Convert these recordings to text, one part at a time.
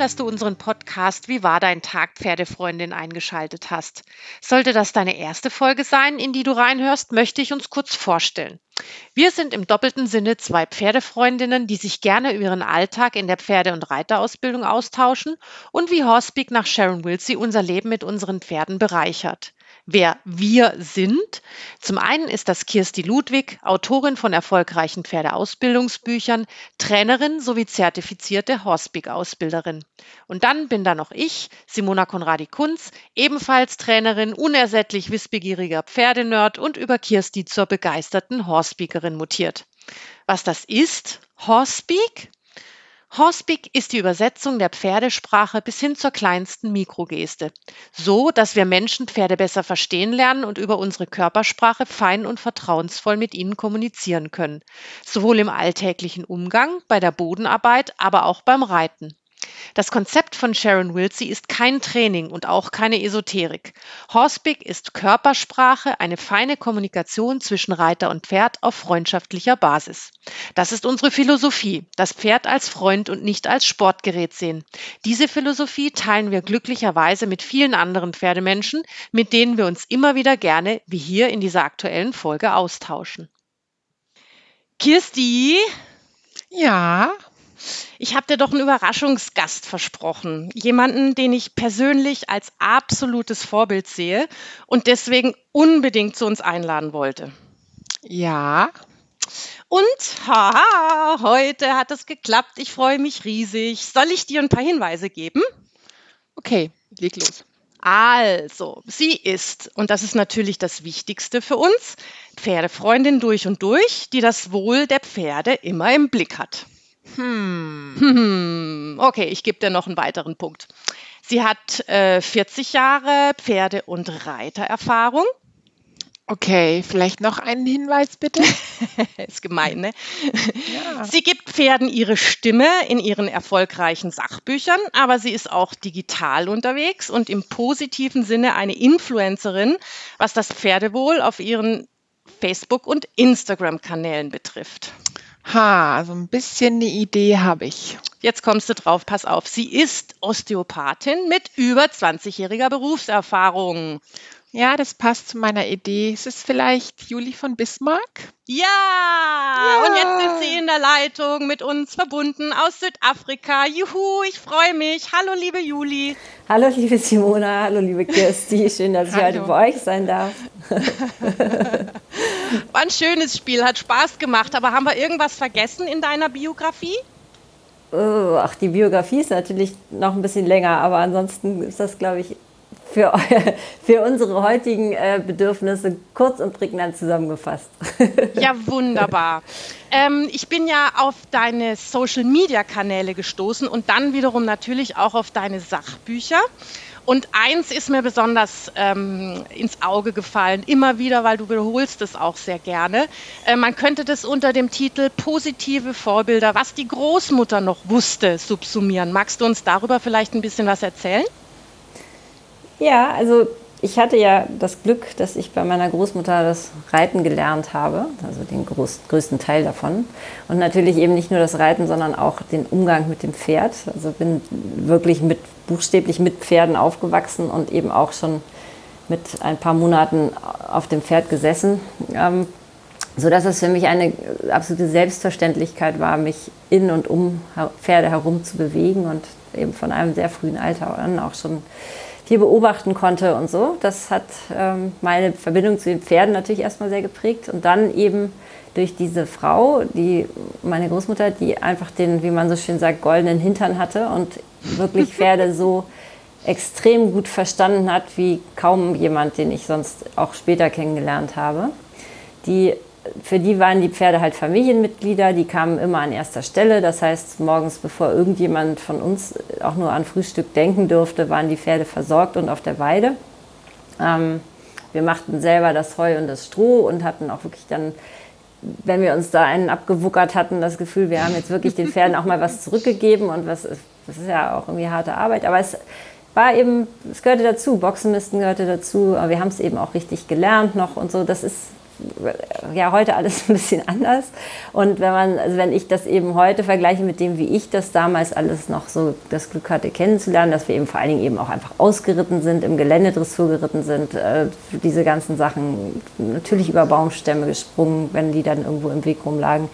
dass du unseren Podcast Wie war dein Tag, Pferdefreundin eingeschaltet hast. Sollte das deine erste Folge sein, in die du reinhörst, möchte ich uns kurz vorstellen. Wir sind im doppelten Sinne zwei Pferdefreundinnen, die sich gerne über ihren Alltag in der Pferde- und Reiterausbildung austauschen und wie Horsepeak nach Sharon Wilsey unser Leben mit unseren Pferden bereichert wer wir sind. Zum einen ist das Kirsti Ludwig, Autorin von erfolgreichen Pferdeausbildungsbüchern, Trainerin sowie zertifizierte Horsepeak-Ausbilderin. Und dann bin da noch ich, Simona Konradi-Kunz, ebenfalls Trainerin, unersättlich wissbegieriger Pferdenerd und über Kirsti zur begeisterten Horsepeakerin mutiert. Was das ist, Horsepeak? Horsepeak ist die Übersetzung der Pferdesprache bis hin zur kleinsten Mikrogeste, so dass wir Menschen Pferde besser verstehen lernen und über unsere Körpersprache fein und vertrauensvoll mit ihnen kommunizieren können, sowohl im alltäglichen Umgang, bei der Bodenarbeit, aber auch beim Reiten. Das Konzept von Sharon Wilsey ist kein Training und auch keine Esoterik. Horsepeak ist Körpersprache, eine feine Kommunikation zwischen Reiter und Pferd auf freundschaftlicher Basis. Das ist unsere Philosophie, das Pferd als Freund und nicht als Sportgerät sehen. Diese Philosophie teilen wir glücklicherweise mit vielen anderen Pferdemenschen, mit denen wir uns immer wieder gerne, wie hier in dieser aktuellen Folge, austauschen. Kirsti? Ja. Ich habe dir doch einen Überraschungsgast versprochen. Jemanden, den ich persönlich als absolutes Vorbild sehe und deswegen unbedingt zu uns einladen wollte. Ja. Und haha, heute hat es geklappt. Ich freue mich riesig. Soll ich dir ein paar Hinweise geben? Okay, leg los. Also, sie ist, und das ist natürlich das Wichtigste für uns, Pferdefreundin durch und durch, die das Wohl der Pferde immer im Blick hat. Hm. hm. Okay, ich gebe dir noch einen weiteren Punkt. Sie hat äh, 40 Jahre Pferde- und Reitererfahrung. Okay, vielleicht noch einen Hinweis bitte. ist gemein, ne? Ja. Sie gibt Pferden ihre Stimme in ihren erfolgreichen Sachbüchern, aber sie ist auch digital unterwegs und im positiven Sinne eine Influencerin, was das Pferdewohl auf ihren Facebook- und Instagram-Kanälen betrifft. Ha, so ein bisschen eine Idee habe ich. Jetzt kommst du drauf, pass auf. Sie ist Osteopathin mit über 20-jähriger Berufserfahrung. Ja, das passt zu meiner Idee. Ist es vielleicht Juli von Bismarck? Ja! ja! Und jetzt ist sie in der Leitung mit uns verbunden aus Südafrika. Juhu, ich freue mich. Hallo, liebe Juli. Hallo, liebe Simona. Hallo, liebe Kirsti. Schön, dass ich heute bei euch sein darf. War ein schönes Spiel, hat Spaß gemacht. Aber haben wir irgendwas vergessen in deiner Biografie? Oh, ach, die Biografie ist natürlich noch ein bisschen länger, aber ansonsten ist das, glaube ich, für, für unsere heutigen äh, Bedürfnisse kurz und prägnant zusammengefasst. Ja, wunderbar. Ähm, ich bin ja auf deine Social-Media-Kanäle gestoßen und dann wiederum natürlich auch auf deine Sachbücher. Und eins ist mir besonders ähm, ins Auge gefallen, immer wieder, weil du wiederholst es auch sehr gerne. Äh, man könnte das unter dem Titel Positive Vorbilder, was die Großmutter noch wusste, subsumieren. Magst du uns darüber vielleicht ein bisschen was erzählen? Ja, also ich hatte ja das Glück, dass ich bei meiner Großmutter das Reiten gelernt habe, also den groß, größten Teil davon. Und natürlich eben nicht nur das Reiten, sondern auch den Umgang mit dem Pferd. Also bin wirklich mit, buchstäblich mit Pferden aufgewachsen und eben auch schon mit ein paar Monaten auf dem Pferd gesessen. Ähm, so dass es für mich eine absolute Selbstverständlichkeit war, mich in und um Pferde herum zu bewegen und eben von einem sehr frühen Alter an auch schon viel beobachten konnte und so. Das hat ähm, meine Verbindung zu den Pferden natürlich erstmal sehr geprägt. Und dann eben durch diese Frau, die meine Großmutter, die einfach den, wie man so schön sagt, goldenen Hintern hatte und wirklich Pferde so extrem gut verstanden hat, wie kaum jemand, den ich sonst auch später kennengelernt habe. Die für die waren die Pferde halt Familienmitglieder, die kamen immer an erster Stelle. Das heißt, morgens, bevor irgendjemand von uns auch nur an Frühstück denken durfte, waren die Pferde versorgt und auf der Weide. Ähm, wir machten selber das Heu und das Stroh und hatten auch wirklich dann, wenn wir uns da einen abgewuckert hatten, das Gefühl, wir haben jetzt wirklich den Pferden auch mal was zurückgegeben und was, das ist ja auch irgendwie harte Arbeit. Aber es war eben, es gehörte dazu, Boxenmisten gehörte dazu, aber wir haben es eben auch richtig gelernt noch und so. Das ist ja heute alles ein bisschen anders. Und wenn man, also wenn ich das eben heute vergleiche mit dem, wie ich das damals alles noch so das Glück hatte kennenzulernen, dass wir eben vor allen Dingen eben auch einfach ausgeritten sind, im Gelände Dressur geritten sind, äh, diese ganzen Sachen, natürlich über Baumstämme gesprungen, wenn die dann irgendwo im Weg rumlagen.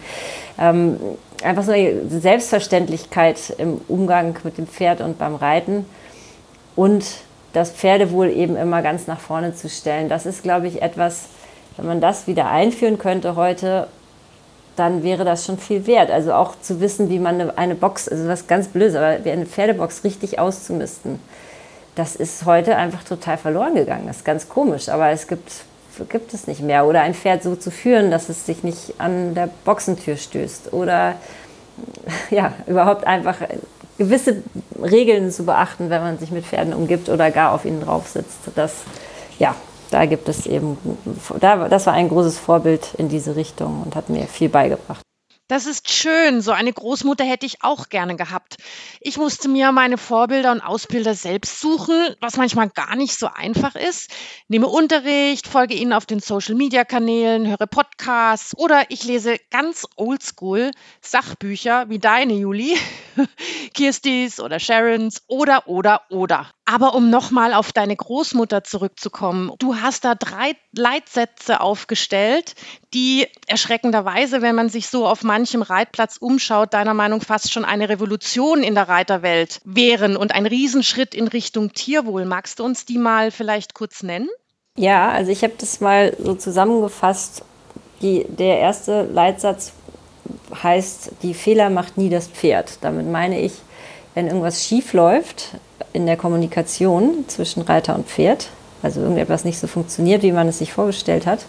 Ähm, einfach so eine Selbstverständlichkeit im Umgang mit dem Pferd und beim Reiten und das Pferdewohl eben immer ganz nach vorne zu stellen. Das ist, glaube ich, etwas, wenn man das wieder einführen könnte heute, dann wäre das schon viel wert. Also auch zu wissen, wie man eine, Box, also was ganz Blödes, aber wie eine Pferdebox richtig auszumisten, das ist heute einfach total verloren gegangen. Das ist ganz komisch, aber es gibt, gibt es nicht mehr. Oder ein Pferd so zu führen, dass es sich nicht an der Boxentür stößt. Oder ja, überhaupt einfach gewisse Regeln zu beachten, wenn man sich mit Pferden umgibt oder gar auf ihnen drauf sitzt. Das, ja, da gibt es eben, da, das war ein großes Vorbild in diese Richtung und hat mir viel beigebracht. Das ist schön. So eine Großmutter hätte ich auch gerne gehabt. Ich musste mir meine Vorbilder und Ausbilder selbst suchen, was manchmal gar nicht so einfach ist. Nehme Unterricht, folge ihnen auf den Social-Media-Kanälen, höre Podcasts oder ich lese ganz oldschool Sachbücher wie deine, Juli, Kirstis oder Sharons oder, oder, oder. Aber um nochmal auf deine Großmutter zurückzukommen, du hast da drei Leitsätze aufgestellt, die erschreckenderweise, wenn man sich so auf manchem Reitplatz umschaut, deiner Meinung fast schon eine Revolution in der Reiterwelt wären und ein Riesenschritt in Richtung Tierwohl. Magst du uns die mal vielleicht kurz nennen? Ja, also ich habe das mal so zusammengefasst. Die, der erste Leitsatz heißt, die Fehler macht nie das Pferd. Damit meine ich, wenn irgendwas schief läuft, in der Kommunikation zwischen Reiter und Pferd, also irgendetwas nicht so funktioniert, wie man es sich vorgestellt hat,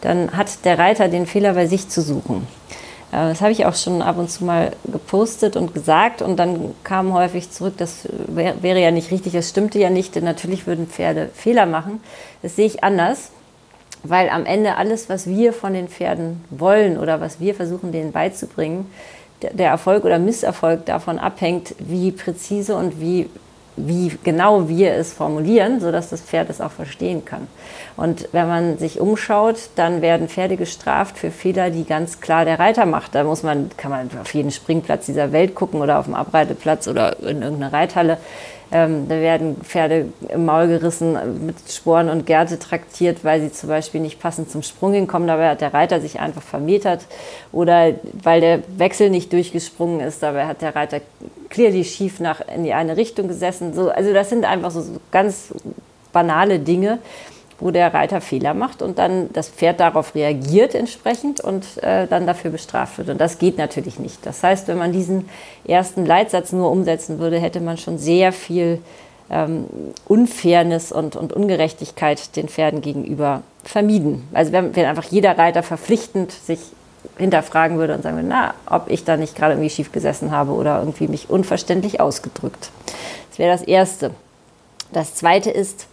dann hat der Reiter den Fehler bei sich zu suchen. Äh, das habe ich auch schon ab und zu mal gepostet und gesagt und dann kam häufig zurück, das wäre ja nicht richtig, das stimmte ja nicht, denn natürlich würden Pferde Fehler machen. Das sehe ich anders, weil am Ende alles, was wir von den Pferden wollen oder was wir versuchen, denen beizubringen, der Erfolg oder Misserfolg davon abhängt, wie präzise und wie wie genau wir es formulieren, sodass das Pferd es auch verstehen kann. Und wenn man sich umschaut, dann werden Pferde gestraft für Fehler, die ganz klar der Reiter macht. Da muss man, kann man auf jeden Springplatz dieser Welt gucken oder auf dem Abreiteplatz oder in irgendeiner Reithalle. Ähm, da werden Pferde im Maul gerissen, mit Sporen und Gerte traktiert, weil sie zum Beispiel nicht passend zum Sprung hinkommen. Dabei hat der Reiter sich einfach vermetert. Oder weil der Wechsel nicht durchgesprungen ist, dabei hat der Reiter clearly schief nach, in die eine Richtung gesessen. So, also das sind einfach so, so ganz banale Dinge, wo der Reiter Fehler macht und dann das Pferd darauf reagiert entsprechend und äh, dann dafür bestraft wird. Und das geht natürlich nicht. Das heißt, wenn man diesen ersten Leitsatz nur umsetzen würde, hätte man schon sehr viel ähm, Unfairness und, und Ungerechtigkeit den Pferden gegenüber vermieden. Also wenn, wenn einfach jeder Reiter verpflichtend sich hinterfragen würde und sagen würde, na, ob ich da nicht gerade irgendwie schief gesessen habe oder irgendwie mich unverständlich ausgedrückt. Das wäre das Erste. Das Zweite ist,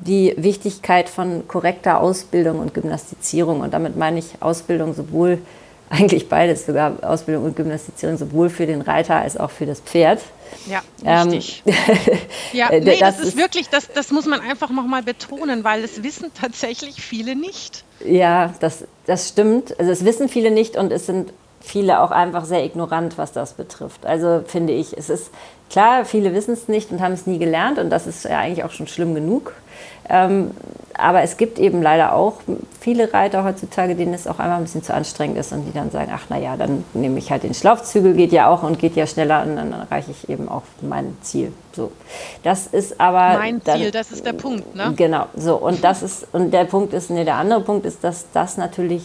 die Wichtigkeit von korrekter Ausbildung und Gymnastizierung. Und damit meine ich Ausbildung sowohl, eigentlich beides sogar, Ausbildung und Gymnastizierung sowohl für den Reiter als auch für das Pferd. Ja, richtig. Ähm, ja, nee, das, das ist wirklich, das, das muss man einfach nochmal betonen, weil es wissen tatsächlich viele nicht. Ja, das, das stimmt. Also es wissen viele nicht und es sind viele auch einfach sehr ignorant, was das betrifft. Also finde ich, es ist klar, viele wissen es nicht und haben es nie gelernt und das ist ja eigentlich auch schon schlimm genug. Ähm, aber es gibt eben leider auch viele Reiter heutzutage, denen es auch einmal ein bisschen zu anstrengend ist und die dann sagen, ach naja, dann nehme ich halt den Schlaufzügel, geht ja auch und geht ja schneller und dann erreiche ich eben auch mein Ziel. So, das ist aber mein dann, Ziel, das ist der Punkt, ne? Genau, so und das ist und der Punkt ist, nee, der andere Punkt ist, dass das natürlich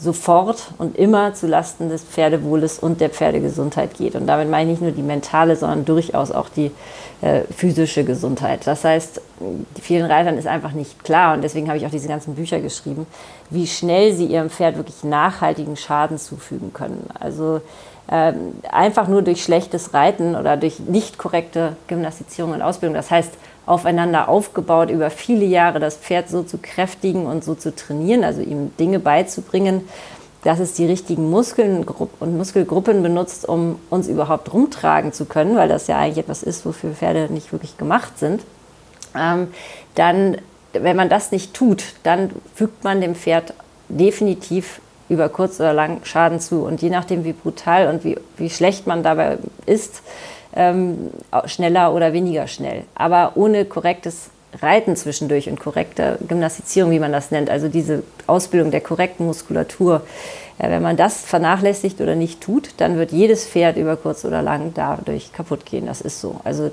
sofort und immer zu Lasten des Pferdewohles und der Pferdegesundheit geht. Und damit meine ich nicht nur die mentale, sondern durchaus auch die äh, physische Gesundheit. Das heißt, vielen Reitern ist einfach nicht klar, und deswegen habe ich auch diese ganzen Bücher geschrieben, wie schnell sie ihrem Pferd wirklich nachhaltigen Schaden zufügen können. Also ähm, einfach nur durch schlechtes Reiten oder durch nicht korrekte Gymnastizierung und Ausbildung. Das heißt, aufeinander aufgebaut, über viele Jahre das Pferd so zu kräftigen und so zu trainieren, also ihm Dinge beizubringen, dass es die richtigen Muskeln und Muskelgruppen benutzt, um uns überhaupt rumtragen zu können, weil das ja eigentlich etwas ist, wofür Pferde nicht wirklich gemacht sind, ähm, dann, wenn man das nicht tut, dann fügt man dem Pferd definitiv über kurz oder lang Schaden zu. Und je nachdem, wie brutal und wie, wie schlecht man dabei ist, ähm, schneller oder weniger schnell. Aber ohne korrektes Reiten zwischendurch und korrekte Gymnastizierung, wie man das nennt, also diese Ausbildung der korrekten Muskulatur, äh, wenn man das vernachlässigt oder nicht tut, dann wird jedes Pferd über kurz oder lang dadurch kaputt gehen. Das ist so. Also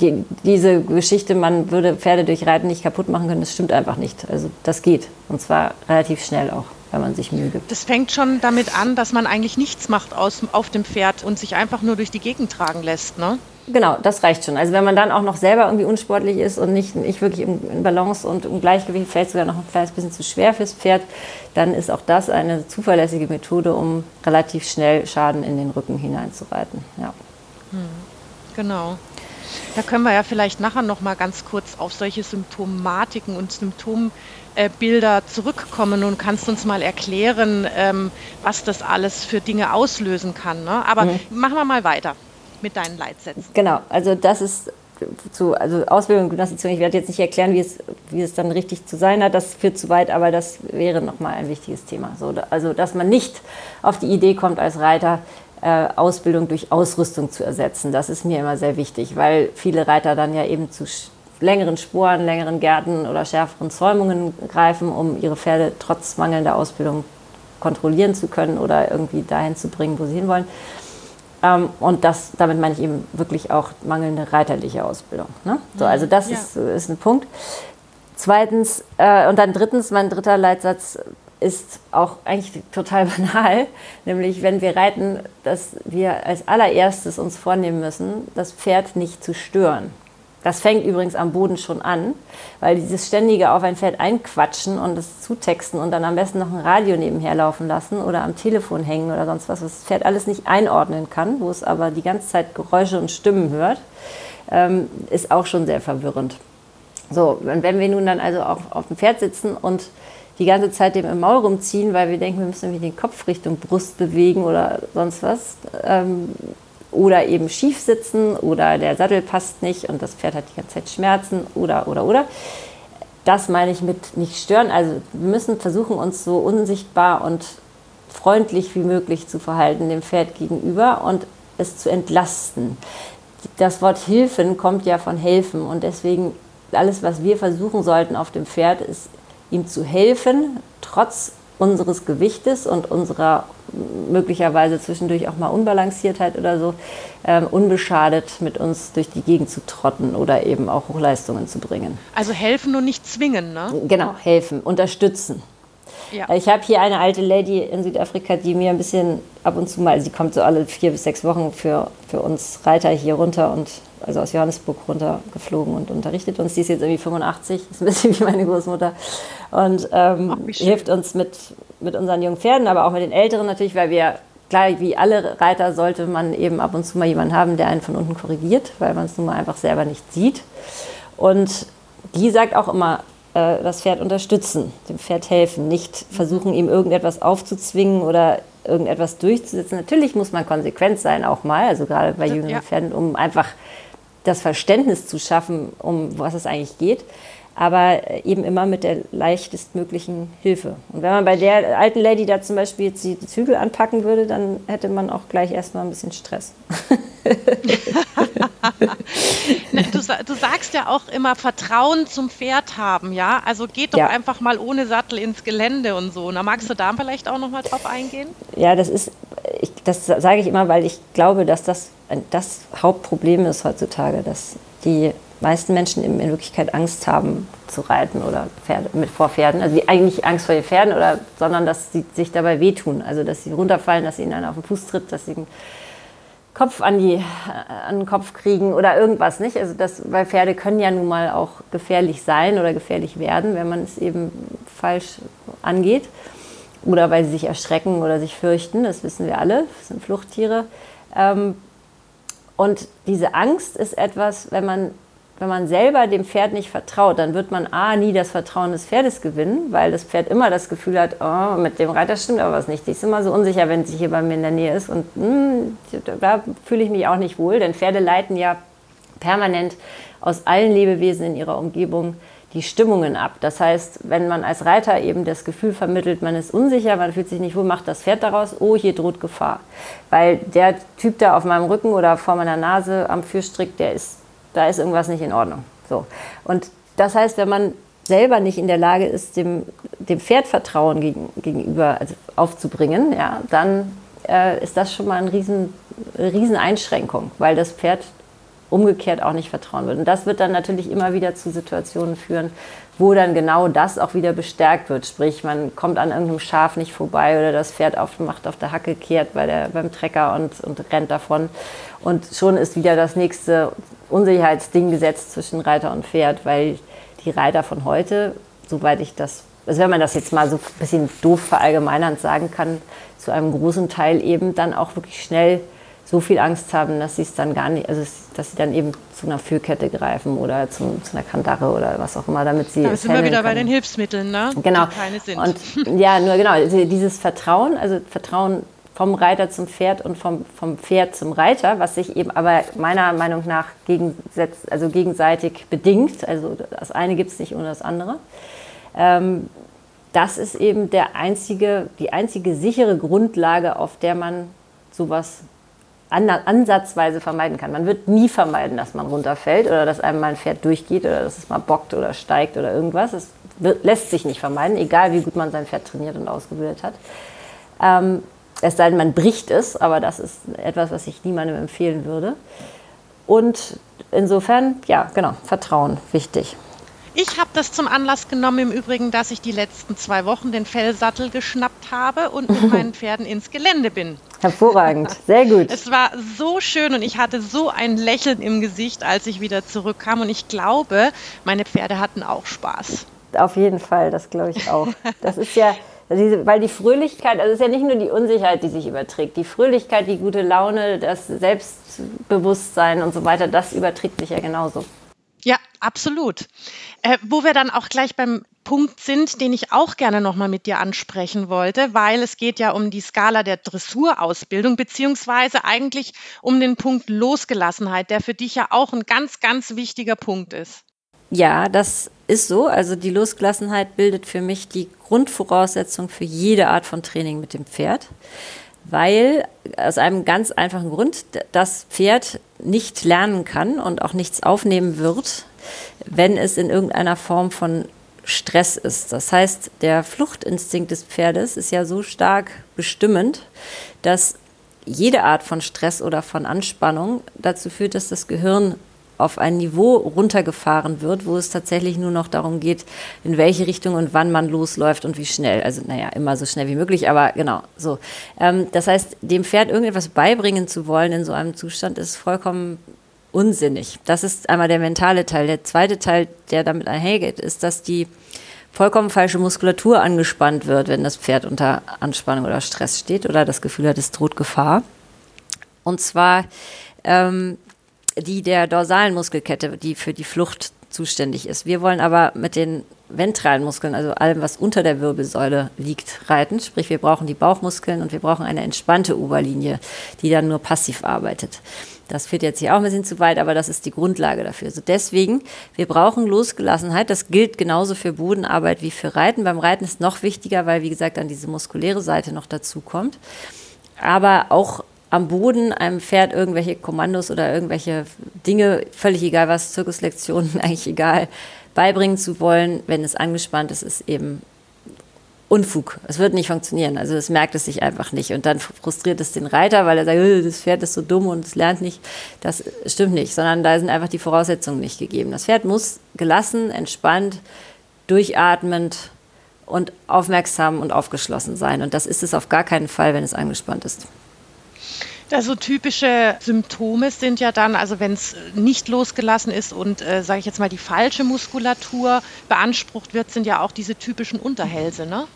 die, diese Geschichte, man würde Pferde durch Reiten nicht kaputt machen können, das stimmt einfach nicht. Also das geht. Und zwar relativ schnell auch wenn man sich Mühe gibt. Das fängt schon damit an, dass man eigentlich nichts macht aus, auf dem Pferd und sich einfach nur durch die Gegend tragen lässt, ne? Genau, das reicht schon. Also wenn man dann auch noch selber irgendwie unsportlich ist und nicht, nicht wirklich in Balance und im Gleichgewicht, vielleicht sogar noch ein kleines bisschen zu schwer fürs Pferd, dann ist auch das eine zuverlässige Methode, um relativ schnell Schaden in den Rücken hineinzureiten. Ja. Hm, genau. Da können wir ja vielleicht nachher noch mal ganz kurz auf solche Symptomatiken und Symptombilder zurückkommen und kannst uns mal erklären, ähm, was das alles für Dinge auslösen kann. Ne? Aber mhm. machen wir mal weiter mit deinen Leitsätzen. Genau, also das ist zu, also Ausbildung und Gymnastizierung, ich werde jetzt nicht erklären, wie es, wie es dann richtig zu sein hat, das führt zu weit, aber das wäre nochmal ein wichtiges Thema. So, also, dass man nicht auf die Idee kommt, als Reiter äh, Ausbildung durch Ausrüstung zu ersetzen. Das ist mir immer sehr wichtig, weil viele Reiter dann ja eben zu längeren Sporen, längeren Gärten oder schärferen Zäumungen greifen, um ihre Pferde trotz mangelnder Ausbildung kontrollieren zu können oder irgendwie dahin zu bringen, wo sie hinwollen. Ähm, und das, damit meine ich eben wirklich auch mangelnde reiterliche Ausbildung. Ne? So, also das ja. ist, ist ein Punkt. Zweitens, äh, und dann drittens, mein dritter Leitsatz ist auch eigentlich total banal, nämlich wenn wir reiten, dass wir als allererstes uns vornehmen müssen, das Pferd nicht zu stören. Das fängt übrigens am Boden schon an, weil dieses ständige auf ein Pferd einquatschen und es zutexten und dann am besten noch ein Radio nebenher laufen lassen oder am Telefon hängen oder sonst was, was das Pferd alles nicht einordnen kann, wo es aber die ganze Zeit Geräusche und Stimmen hört, ähm, ist auch schon sehr verwirrend. So, wenn wir nun dann also auch auf dem Pferd sitzen und die ganze Zeit dem im Maul rumziehen, weil wir denken, wir müssen irgendwie den Kopf Richtung Brust bewegen oder sonst was, ähm, oder eben schief sitzen oder der Sattel passt nicht und das Pferd hat die ganze Zeit Schmerzen oder, oder, oder. Das meine ich mit nicht stören. Also wir müssen versuchen, uns so unsichtbar und freundlich wie möglich zu verhalten dem Pferd gegenüber und es zu entlasten. Das Wort Hilfen kommt ja von helfen und deswegen alles, was wir versuchen sollten auf dem Pferd, ist ihm zu helfen, trotz unseres Gewichtes und unserer möglicherweise zwischendurch auch mal Unbalanciertheit oder so, ähm, unbeschadet mit uns durch die Gegend zu trotten oder eben auch Hochleistungen zu bringen. Also helfen und nicht zwingen, ne? Genau, helfen, unterstützen. Ja. Ich habe hier eine alte Lady in Südafrika, die mir ein bisschen ab und zu mal, sie kommt so alle vier bis sechs Wochen für, für uns Reiter hier runter und also aus Johannesburg runter geflogen und unterrichtet uns. Die ist jetzt irgendwie 85, ist ein bisschen wie meine Großmutter und ähm, Ach, hilft uns mit, mit unseren jungen Pferden, aber auch mit den Älteren natürlich, weil wir klar, wie alle Reiter sollte man eben ab und zu mal jemanden haben, der einen von unten korrigiert, weil man es nun mal einfach selber nicht sieht. Und die sagt auch immer, äh, das Pferd unterstützen, dem Pferd helfen, nicht versuchen, ihm irgendetwas aufzuzwingen oder irgendetwas durchzusetzen. Natürlich muss man konsequent sein, auch mal, also gerade bei jüngeren ja. Pferden, um einfach das Verständnis zu schaffen, um was es eigentlich geht aber eben immer mit der leichtestmöglichen Hilfe. Und wenn man bei der alten Lady da zum Beispiel jetzt die Zügel anpacken würde, dann hätte man auch gleich erstmal ein bisschen Stress. du, du, sagst ja auch immer Vertrauen zum Pferd haben, ja? Also geht doch ja. einfach mal ohne Sattel ins Gelände und so. Na, magst du da vielleicht auch noch mal drauf eingehen? Ja, das ist, das sage ich immer, weil ich glaube, dass das das Hauptproblem ist heutzutage, dass die meisten Menschen in, Wirklichkeit Angst haben zu reiten oder Pferde, mit vor Pferden. Also die eigentlich Angst vor den Pferden, oder, sondern dass sie sich dabei wehtun. Also dass sie runterfallen, dass ihnen einer auf den Fuß tritt, dass sie den Kopf an, die, an den Kopf kriegen oder irgendwas nicht. Also das, weil Pferde können ja nun mal auch gefährlich sein oder gefährlich werden, wenn man es eben falsch angeht. Oder weil sie sich erschrecken oder sich fürchten, das wissen wir alle, das sind Fluchttiere. Ähm, und diese Angst ist etwas, wenn man wenn man selber dem Pferd nicht vertraut, dann wird man A, nie das Vertrauen des Pferdes gewinnen, weil das Pferd immer das Gefühl hat, oh, mit dem Reiter stimmt aber was nicht. Die ist immer so unsicher, wenn sie hier bei mir in der Nähe ist. Und mh, hm, da fühle ich mich auch nicht wohl, denn Pferde leiten ja permanent aus allen Lebewesen in ihrer Umgebung die Stimmungen ab. Das heißt, wenn man als Reiter eben das Gefühl vermittelt, man ist unsicher, man fühlt sich nicht wohl, macht das Pferd daraus, oh, hier droht Gefahr. Weil der Typ da auf meinem Rücken oder vor meiner Nase am Führstrick, der ist, da ist irgendwas nicht in Ordnung. So. Und das heißt, wenn man selber nicht in der Lage ist, dem, dem Pferd Vertrauen gegen, gegenüber also aufzubringen, ja, dann äh, ist das schon mal eine riesen, riesen Einschränkung, weil das Pferd umgekehrt auch nicht vertrauen wird. Und das wird dann natürlich immer wieder zu Situationen führen, wo dann genau das auch wieder bestärkt wird. Sprich, man kommt an irgendeinem Schaf nicht vorbei oder das Pferd auf, macht auf der Hacke kehrt bei der, beim Trecker und, und rennt davon. Und schon ist wieder das nächste Unsicherheitsding gesetzt zwischen Reiter und Pferd, weil die Reiter von heute, soweit ich das, also wenn man das jetzt mal so ein bisschen doof verallgemeinernd sagen kann, zu einem großen Teil eben dann auch wirklich schnell so viel Angst haben, dass sie es dann gar nicht, also dass sie dann eben zu einer Führkette greifen oder zu, zu einer Kandare oder was auch immer, damit sie. Da sind wir wieder können. bei den Hilfsmitteln, ne? Genau. Die keine sind. Und ja, nur genau, also dieses Vertrauen, also Vertrauen vom Reiter zum Pferd und vom, vom Pferd zum Reiter, was sich eben aber meiner Meinung nach gegensetzt, also gegenseitig bedingt. Also das eine gibt es nicht ohne das andere. Ähm, das ist eben der einzige, die einzige sichere Grundlage, auf der man sowas ansatzweise vermeiden kann. Man wird nie vermeiden, dass man runterfällt oder dass einem mal ein Pferd durchgeht oder dass es mal bockt oder steigt oder irgendwas. Es wird, lässt sich nicht vermeiden, egal wie gut man sein Pferd trainiert und ausgebildet hat. Ähm, es sei denn, man bricht es, aber das ist etwas, was ich niemandem empfehlen würde. Und insofern, ja, genau, Vertrauen, wichtig. Ich habe das zum Anlass genommen, im Übrigen, dass ich die letzten zwei Wochen den Fellsattel geschnappt habe und mit meinen Pferden ins Gelände bin. Hervorragend, sehr gut. Es war so schön und ich hatte so ein Lächeln im Gesicht, als ich wieder zurückkam. Und ich glaube, meine Pferde hatten auch Spaß. Auf jeden Fall, das glaube ich auch. Das ist ja, weil die Fröhlichkeit, also es ist ja nicht nur die Unsicherheit, die sich überträgt. Die Fröhlichkeit, die gute Laune, das Selbstbewusstsein und so weiter, das überträgt sich ja genauso. Ja, absolut. Äh, wo wir dann auch gleich beim Punkt sind, den ich auch gerne nochmal mit dir ansprechen wollte, weil es geht ja um die Skala der Dressurausbildung, beziehungsweise eigentlich um den Punkt Losgelassenheit, der für dich ja auch ein ganz, ganz wichtiger Punkt ist. Ja, das ist so. Also die Losgelassenheit bildet für mich die Grundvoraussetzung für jede Art von Training mit dem Pferd weil aus einem ganz einfachen Grund das Pferd nicht lernen kann und auch nichts aufnehmen wird, wenn es in irgendeiner Form von Stress ist. Das heißt, der Fluchtinstinkt des Pferdes ist ja so stark bestimmend, dass jede Art von Stress oder von Anspannung dazu führt, dass das Gehirn auf ein Niveau runtergefahren wird, wo es tatsächlich nur noch darum geht, in welche Richtung und wann man losläuft und wie schnell. Also naja, immer so schnell wie möglich, aber genau so. Ähm, das heißt, dem Pferd irgendetwas beibringen zu wollen in so einem Zustand ist vollkommen unsinnig. Das ist einmal der mentale Teil. Der zweite Teil, der damit einhergeht, ist, dass die vollkommen falsche Muskulatur angespannt wird, wenn das Pferd unter Anspannung oder Stress steht oder das Gefühl hat, es droht Gefahr. Und zwar ähm, die der dorsalen Muskelkette, die für die Flucht zuständig ist. Wir wollen aber mit den ventralen Muskeln, also allem, was unter der Wirbelsäule liegt, reiten. Sprich, wir brauchen die Bauchmuskeln und wir brauchen eine entspannte Oberlinie, die dann nur passiv arbeitet. Das führt jetzt hier auch ein bisschen zu weit, aber das ist die Grundlage dafür. Also deswegen, wir brauchen Losgelassenheit. Das gilt genauso für Bodenarbeit wie für Reiten. Beim Reiten ist noch wichtiger, weil, wie gesagt, dann diese muskuläre Seite noch dazu kommt. Aber auch am Boden einem Pferd irgendwelche Kommandos oder irgendwelche Dinge, völlig egal was, Zirkuslektionen, eigentlich egal, beibringen zu wollen, wenn es angespannt ist, ist eben Unfug. Es wird nicht funktionieren. Also es merkt es sich einfach nicht. Und dann frustriert es den Reiter, weil er sagt, äh, das Pferd ist so dumm und es lernt nicht. Das stimmt nicht, sondern da sind einfach die Voraussetzungen nicht gegeben. Das Pferd muss gelassen, entspannt, durchatmend und aufmerksam und aufgeschlossen sein. Und das ist es auf gar keinen Fall, wenn es angespannt ist. Also typische Symptome sind ja dann, also wenn es nicht losgelassen ist und, äh, sage ich jetzt mal, die falsche Muskulatur beansprucht wird, sind ja auch diese typischen Unterhälse, ne?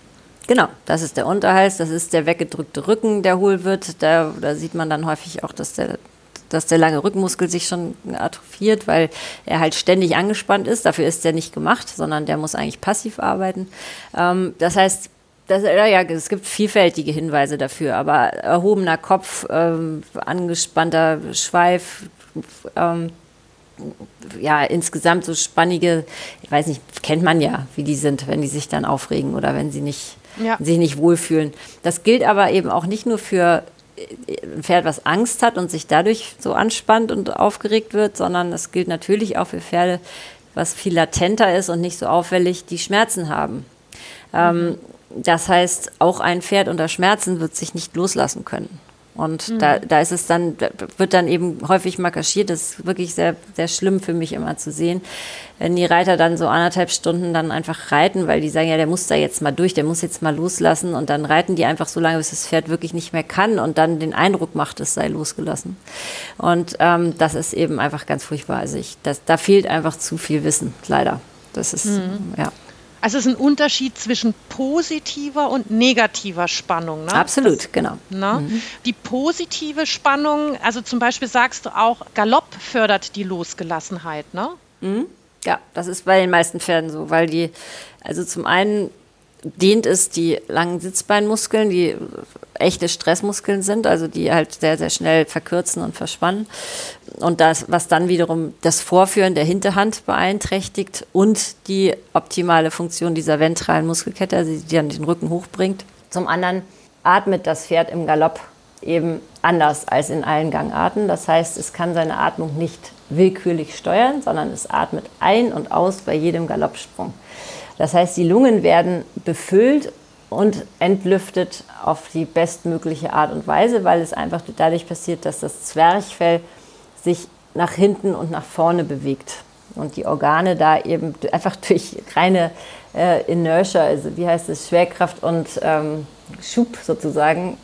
Genau, das ist der Unterhals, das ist der weggedrückte Rücken, der hohl wird. Da, da sieht man dann häufig auch, dass der, dass der lange Rückenmuskel sich schon atrophiert, weil er halt ständig angespannt ist. Dafür ist der nicht gemacht, sondern der muss eigentlich passiv arbeiten. Ähm, das heißt, das, ja, es gibt vielfältige Hinweise dafür, aber erhobener Kopf, ähm, angespannter Schweif, ähm, ja, insgesamt so spannige, ich weiß nicht, kennt man ja, wie die sind, wenn die sich dann aufregen oder wenn sie nicht, ja. sich nicht wohlfühlen. Das gilt aber eben auch nicht nur für äh, ein Pferd, was Angst hat und sich dadurch so anspannt und aufgeregt wird, sondern das gilt natürlich auch für Pferde, was viel latenter ist und nicht so auffällig, die Schmerzen haben. Ähm, mhm. Das heißt, auch ein Pferd unter Schmerzen wird sich nicht loslassen können. Und mhm. da, da ist es dann, wird dann eben häufig mal kaschiert. Das ist wirklich sehr, sehr schlimm für mich immer zu sehen, wenn die Reiter dann so anderthalb Stunden dann einfach reiten, weil die sagen, ja, der muss da jetzt mal durch, der muss jetzt mal loslassen. Und dann reiten die einfach so lange, bis das Pferd wirklich nicht mehr kann und dann den Eindruck macht, es sei losgelassen. Und ähm, das ist eben einfach ganz furchtbar. Also ich, das, da fehlt einfach zu viel Wissen, leider. Das ist, mhm. ja. Also es ist ein Unterschied zwischen positiver und negativer Spannung. Ne? Absolut, das, genau. Ne? Mhm. Die positive Spannung, also zum Beispiel sagst du auch, Galopp fördert die Losgelassenheit, ne? Mhm. Ja, das ist bei den meisten Pferden so, weil die, also zum einen dehnt es die langen Sitzbeinmuskeln, die echte Stressmuskeln sind, also die halt sehr, sehr schnell verkürzen und verspannen. Und das, was dann wiederum das Vorführen der Hinterhand beeinträchtigt und die optimale Funktion dieser ventralen Muskelkette, also die dann den Rücken hochbringt. Zum anderen atmet das Pferd im Galopp eben anders als in allen Gangarten. Das heißt, es kann seine Atmung nicht willkürlich steuern, sondern es atmet ein und aus bei jedem Galoppsprung. Das heißt, die Lungen werden befüllt und entlüftet auf die bestmögliche Art und Weise, weil es einfach dadurch passiert, dass das Zwerchfell sich nach hinten und nach vorne bewegt und die Organe da eben einfach durch reine äh, Inertia, also wie heißt es, Schwerkraft und ähm, Schub sozusagen,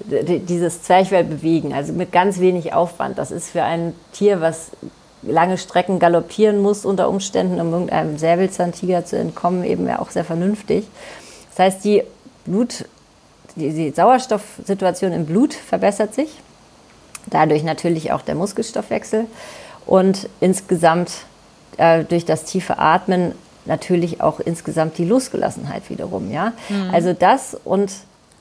dieses Zwerchfell bewegen, also mit ganz wenig Aufwand. Das ist für ein Tier, was lange Strecken galoppieren muss unter Umständen, um irgendeinem Säbelzahntiger zu entkommen, eben ja auch sehr vernünftig. Das heißt, die Blut, die, die Sauerstoffsituation im Blut verbessert sich, dadurch natürlich auch der Muskelstoffwechsel und insgesamt äh, durch das tiefe Atmen natürlich auch insgesamt die Losgelassenheit wiederum. Ja? Mhm. Also das und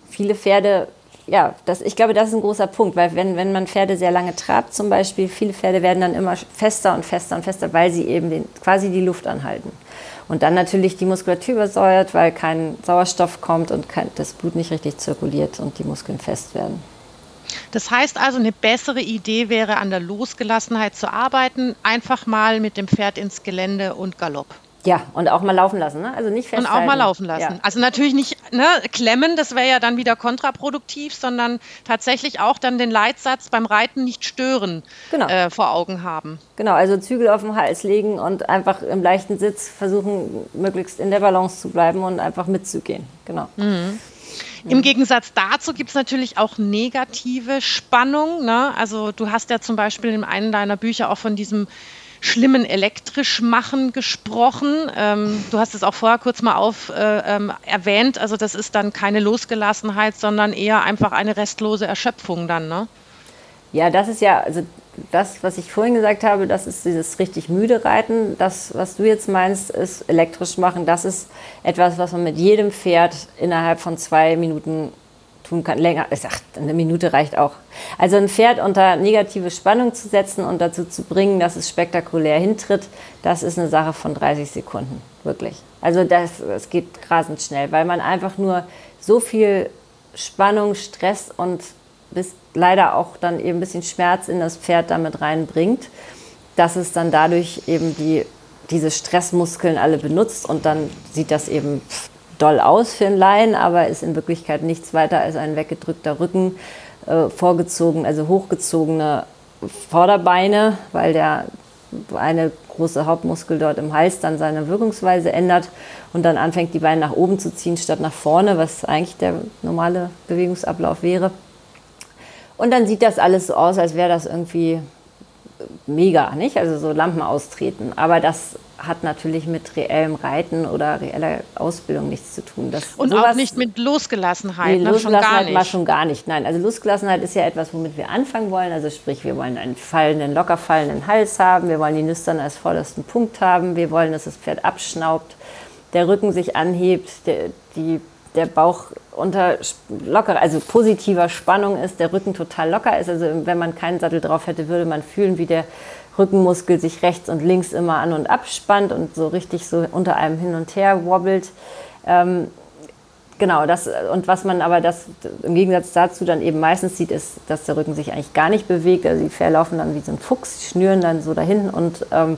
viele Pferde ja, das, ich glaube, das ist ein großer Punkt, weil wenn, wenn man Pferde sehr lange trabt, zum Beispiel, viele Pferde werden dann immer fester und fester und fester, weil sie eben den, quasi die Luft anhalten. Und dann natürlich die Muskulatur übersäuert, weil kein Sauerstoff kommt und kein, das Blut nicht richtig zirkuliert und die Muskeln fest werden. Das heißt also, eine bessere Idee wäre, an der Losgelassenheit zu arbeiten, einfach mal mit dem Pferd ins Gelände und Galopp. Ja, und auch mal laufen lassen, ne? Also nicht festhalten. Und auch mal laufen lassen. Ja. Also natürlich nicht ne, klemmen, das wäre ja dann wieder kontraproduktiv, sondern tatsächlich auch dann den Leitsatz beim Reiten nicht stören genau. äh, vor Augen haben. Genau, also Zügel auf den Hals legen und einfach im leichten Sitz versuchen, möglichst in der Balance zu bleiben und einfach mitzugehen. Genau. Mhm. Im Gegensatz dazu gibt es natürlich auch negative Spannung. Ne? Also du hast ja zum Beispiel in einem deiner Bücher auch von diesem schlimmen Elektrischmachen gesprochen. Ähm, du hast es auch vorher kurz mal auf äh, ähm, erwähnt. Also das ist dann keine Losgelassenheit, sondern eher einfach eine restlose Erschöpfung dann, ne? Ja, das ist ja, also das, was ich vorhin gesagt habe, das ist dieses richtig müde Reiten. Das, was du jetzt meinst, ist elektrisch machen. Das ist etwas, was man mit jedem Pferd innerhalb von zwei Minuten tun kann. Länger, ach, eine Minute reicht auch. Also ein Pferd unter negative Spannung zu setzen und dazu zu bringen, dass es spektakulär hintritt, das ist eine Sache von 30 Sekunden, wirklich. Also das, das geht rasend schnell, weil man einfach nur so viel Spannung, Stress und bis leider auch dann eben ein bisschen Schmerz in das Pferd damit reinbringt, dass es dann dadurch eben die, diese Stressmuskeln alle benutzt und dann sieht das eben doll aus für einen Laien, aber ist in Wirklichkeit nichts weiter als ein weggedrückter Rücken, äh, vorgezogen, also hochgezogene Vorderbeine, weil der eine große Hauptmuskel dort im Hals dann seine Wirkungsweise ändert und dann anfängt, die Beine nach oben zu ziehen statt nach vorne, was eigentlich der normale Bewegungsablauf wäre. Und dann sieht das alles so aus, als wäre das irgendwie mega, nicht? Also so Lampen austreten. Aber das hat natürlich mit reellem Reiten oder reeller Ausbildung nichts zu tun. Das und sowas, auch nicht mit Losgelassenheit. Nee, ne? Losgelassenheit schon schon gar nicht. Nein, also Losgelassenheit ist ja etwas, womit wir anfangen wollen. Also sprich, wir wollen einen fallenden, locker fallenden Hals haben. Wir wollen die Nüstern als vordersten Punkt haben. Wir wollen, dass das Pferd abschnaubt, der Rücken sich anhebt, der, die der Bauch unter locker, also positiver Spannung ist, der Rücken total locker ist. Also wenn man keinen Sattel drauf hätte, würde man fühlen, wie der Rückenmuskel sich rechts und links immer an und abspannt und so richtig so unter einem hin und her wobbelt. Ähm, genau, das, und was man aber das im Gegensatz dazu dann eben meistens sieht, ist, dass der Rücken sich eigentlich gar nicht bewegt. Also die verlaufen dann wie so ein Fuchs, schnüren dann so dahin und, ähm,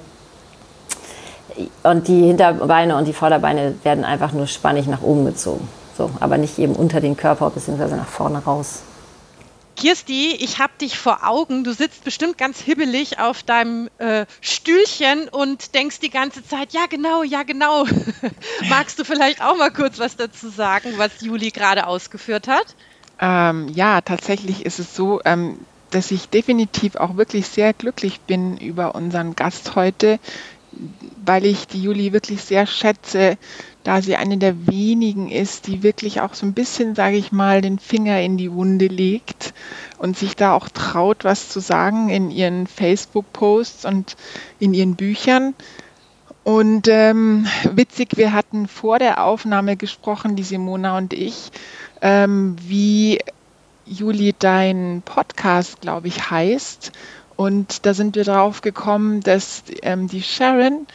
und die Hinterbeine und die Vorderbeine werden einfach nur spannig nach oben gezogen. So, aber nicht eben unter den Körper bzw. nach vorne raus. Kirsti, ich habe dich vor Augen. Du sitzt bestimmt ganz hibbelig auf deinem äh, Stühlchen und denkst die ganze Zeit, ja genau, ja genau. Magst du vielleicht auch mal kurz was dazu sagen, was Juli gerade ausgeführt hat? Ähm, ja, tatsächlich ist es so, ähm, dass ich definitiv auch wirklich sehr glücklich bin über unseren Gast heute, weil ich die Juli wirklich sehr schätze, da sie eine der wenigen ist, die wirklich auch so ein bisschen, sage ich mal, den Finger in die Wunde legt und sich da auch traut, was zu sagen in ihren Facebook-Posts und in ihren Büchern. Und ähm, witzig, wir hatten vor der Aufnahme gesprochen, die Simona und ich, ähm, wie Juli dein Podcast, glaube ich, heißt. Und da sind wir drauf gekommen, dass ähm, die Sharon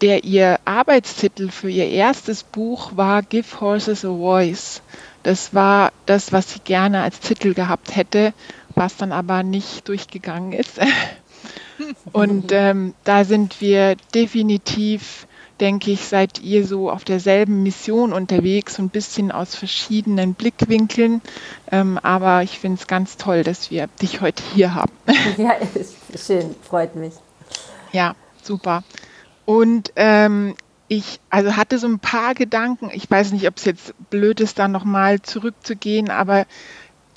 der ihr Arbeitstitel für ihr erstes Buch war Give Horses a Voice. Das war das, was sie gerne als Titel gehabt hätte, was dann aber nicht durchgegangen ist. Und ähm, da sind wir definitiv, denke ich, seid ihr so auf derselben Mission unterwegs, so ein bisschen aus verschiedenen Blickwinkeln. Ähm, aber ich finde es ganz toll, dass wir dich heute hier haben. Ja, schön, freut mich. Ja, super. Und ähm, ich also hatte so ein paar Gedanken. Ich weiß nicht, ob es jetzt blöd ist, da nochmal zurückzugehen, aber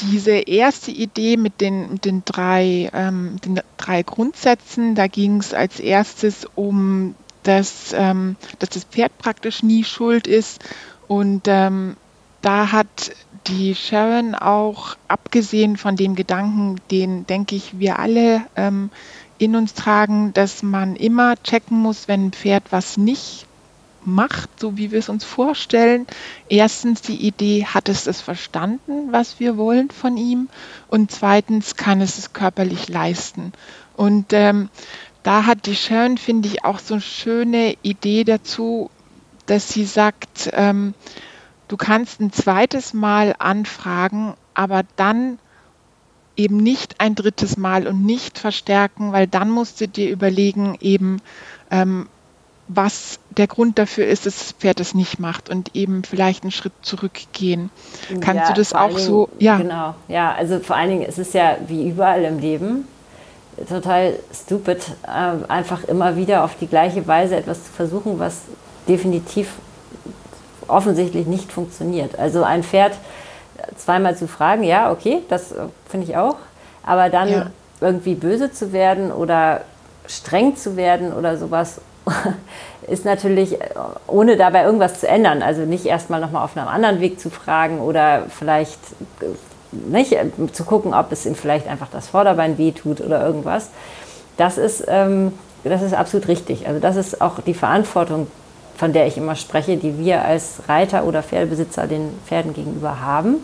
diese erste Idee mit den, mit den, drei, ähm, den drei Grundsätzen, da ging es als erstes um, das, ähm, dass das Pferd praktisch nie schuld ist. Und ähm, da hat die Sharon auch, abgesehen von dem Gedanken, den, denke ich, wir alle ähm, in uns tragen, dass man immer checken muss, wenn ein Pferd was nicht macht, so wie wir es uns vorstellen. Erstens die Idee, hat es das verstanden, was wir wollen von ihm? Und zweitens, kann es es körperlich leisten? Und ähm, da hat die Sharon, finde ich, auch so eine schöne Idee dazu, dass sie sagt, ähm, du kannst ein zweites Mal anfragen, aber dann eben nicht ein drittes Mal und nicht verstärken, weil dann musst du dir überlegen, eben, ähm, was der Grund dafür ist, dass das Pferd es nicht macht und eben vielleicht einen Schritt zurückgehen. Kannst ja, du das auch Dingen, so? Ja. Genau, ja, also vor allen Dingen ist es ja wie überall im Leben total stupid, äh, einfach immer wieder auf die gleiche Weise etwas zu versuchen, was definitiv offensichtlich nicht funktioniert. Also ein Pferd zweimal zu fragen, ja, okay, das äh, finde ich auch. Aber dann ja. irgendwie böse zu werden oder streng zu werden oder sowas, ist natürlich, äh, ohne dabei irgendwas zu ändern. Also nicht erstmal nochmal auf einem anderen Weg zu fragen oder vielleicht äh, nicht, zu gucken, ob es ihm vielleicht einfach das Vorderbein wehtut oder irgendwas. Das ist, ähm, das ist absolut richtig. Also das ist auch die Verantwortung, von der ich immer spreche, die wir als Reiter oder Pferdebesitzer den Pferden gegenüber haben.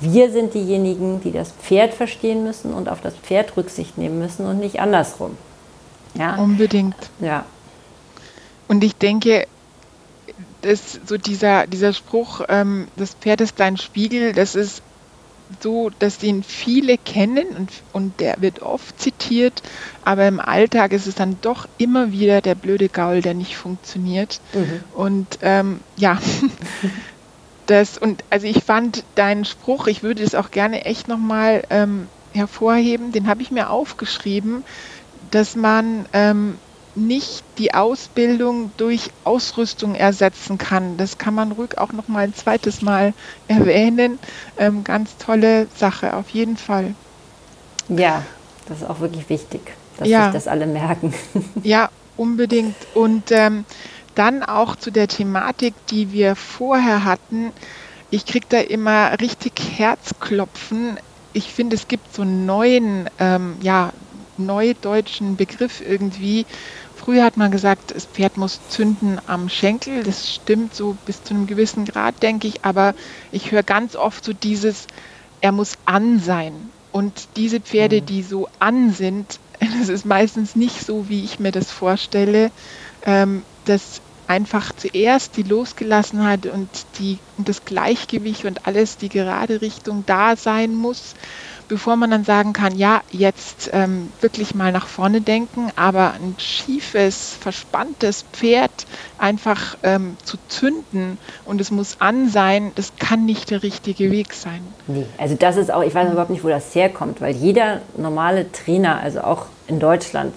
Wir sind diejenigen, die das Pferd verstehen müssen und auf das Pferd Rücksicht nehmen müssen und nicht andersrum. Ja? Unbedingt. Ja. Und ich denke, dass so dieser, dieser Spruch, ähm, das Pferd ist dein Spiegel, das ist so, dass den viele kennen und, und der wird oft zitiert, aber im Alltag ist es dann doch immer wieder der blöde Gaul, der nicht funktioniert. Mhm. Und ähm, ja, das und also ich fand deinen Spruch, ich würde es auch gerne echt nochmal ähm, hervorheben, den habe ich mir aufgeschrieben, dass man ähm, nicht die Ausbildung durch Ausrüstung ersetzen kann. Das kann man ruhig auch noch mal ein zweites Mal erwähnen. Ähm, ganz tolle Sache, auf jeden Fall. Ja, das ist auch wirklich wichtig, dass ja. sich das alle merken. Ja, unbedingt. Und ähm, dann auch zu der Thematik, die wir vorher hatten. Ich kriege da immer richtig Herzklopfen. Ich finde, es gibt so einen neuen, ähm, ja, neudeutschen Begriff irgendwie, Früher hat man gesagt, das Pferd muss zünden am Schenkel. Das stimmt so bis zu einem gewissen Grad, denke ich. Aber ich höre ganz oft so dieses, er muss an sein. Und diese Pferde, mhm. die so an sind, es ist meistens nicht so, wie ich mir das vorstelle, ähm, dass einfach zuerst die Losgelassenheit und, die, und das Gleichgewicht und alles, die gerade Richtung da sein muss, bevor man dann sagen kann, ja, jetzt ähm, wirklich mal nach vorne denken, aber ein schiefes, verspanntes Pferd einfach ähm, zu zünden und es muss an sein, das kann nicht der richtige Weg sein. Nee, also das ist auch, ich weiß überhaupt nicht, wo das herkommt, weil jeder normale Trainer, also auch in Deutschland,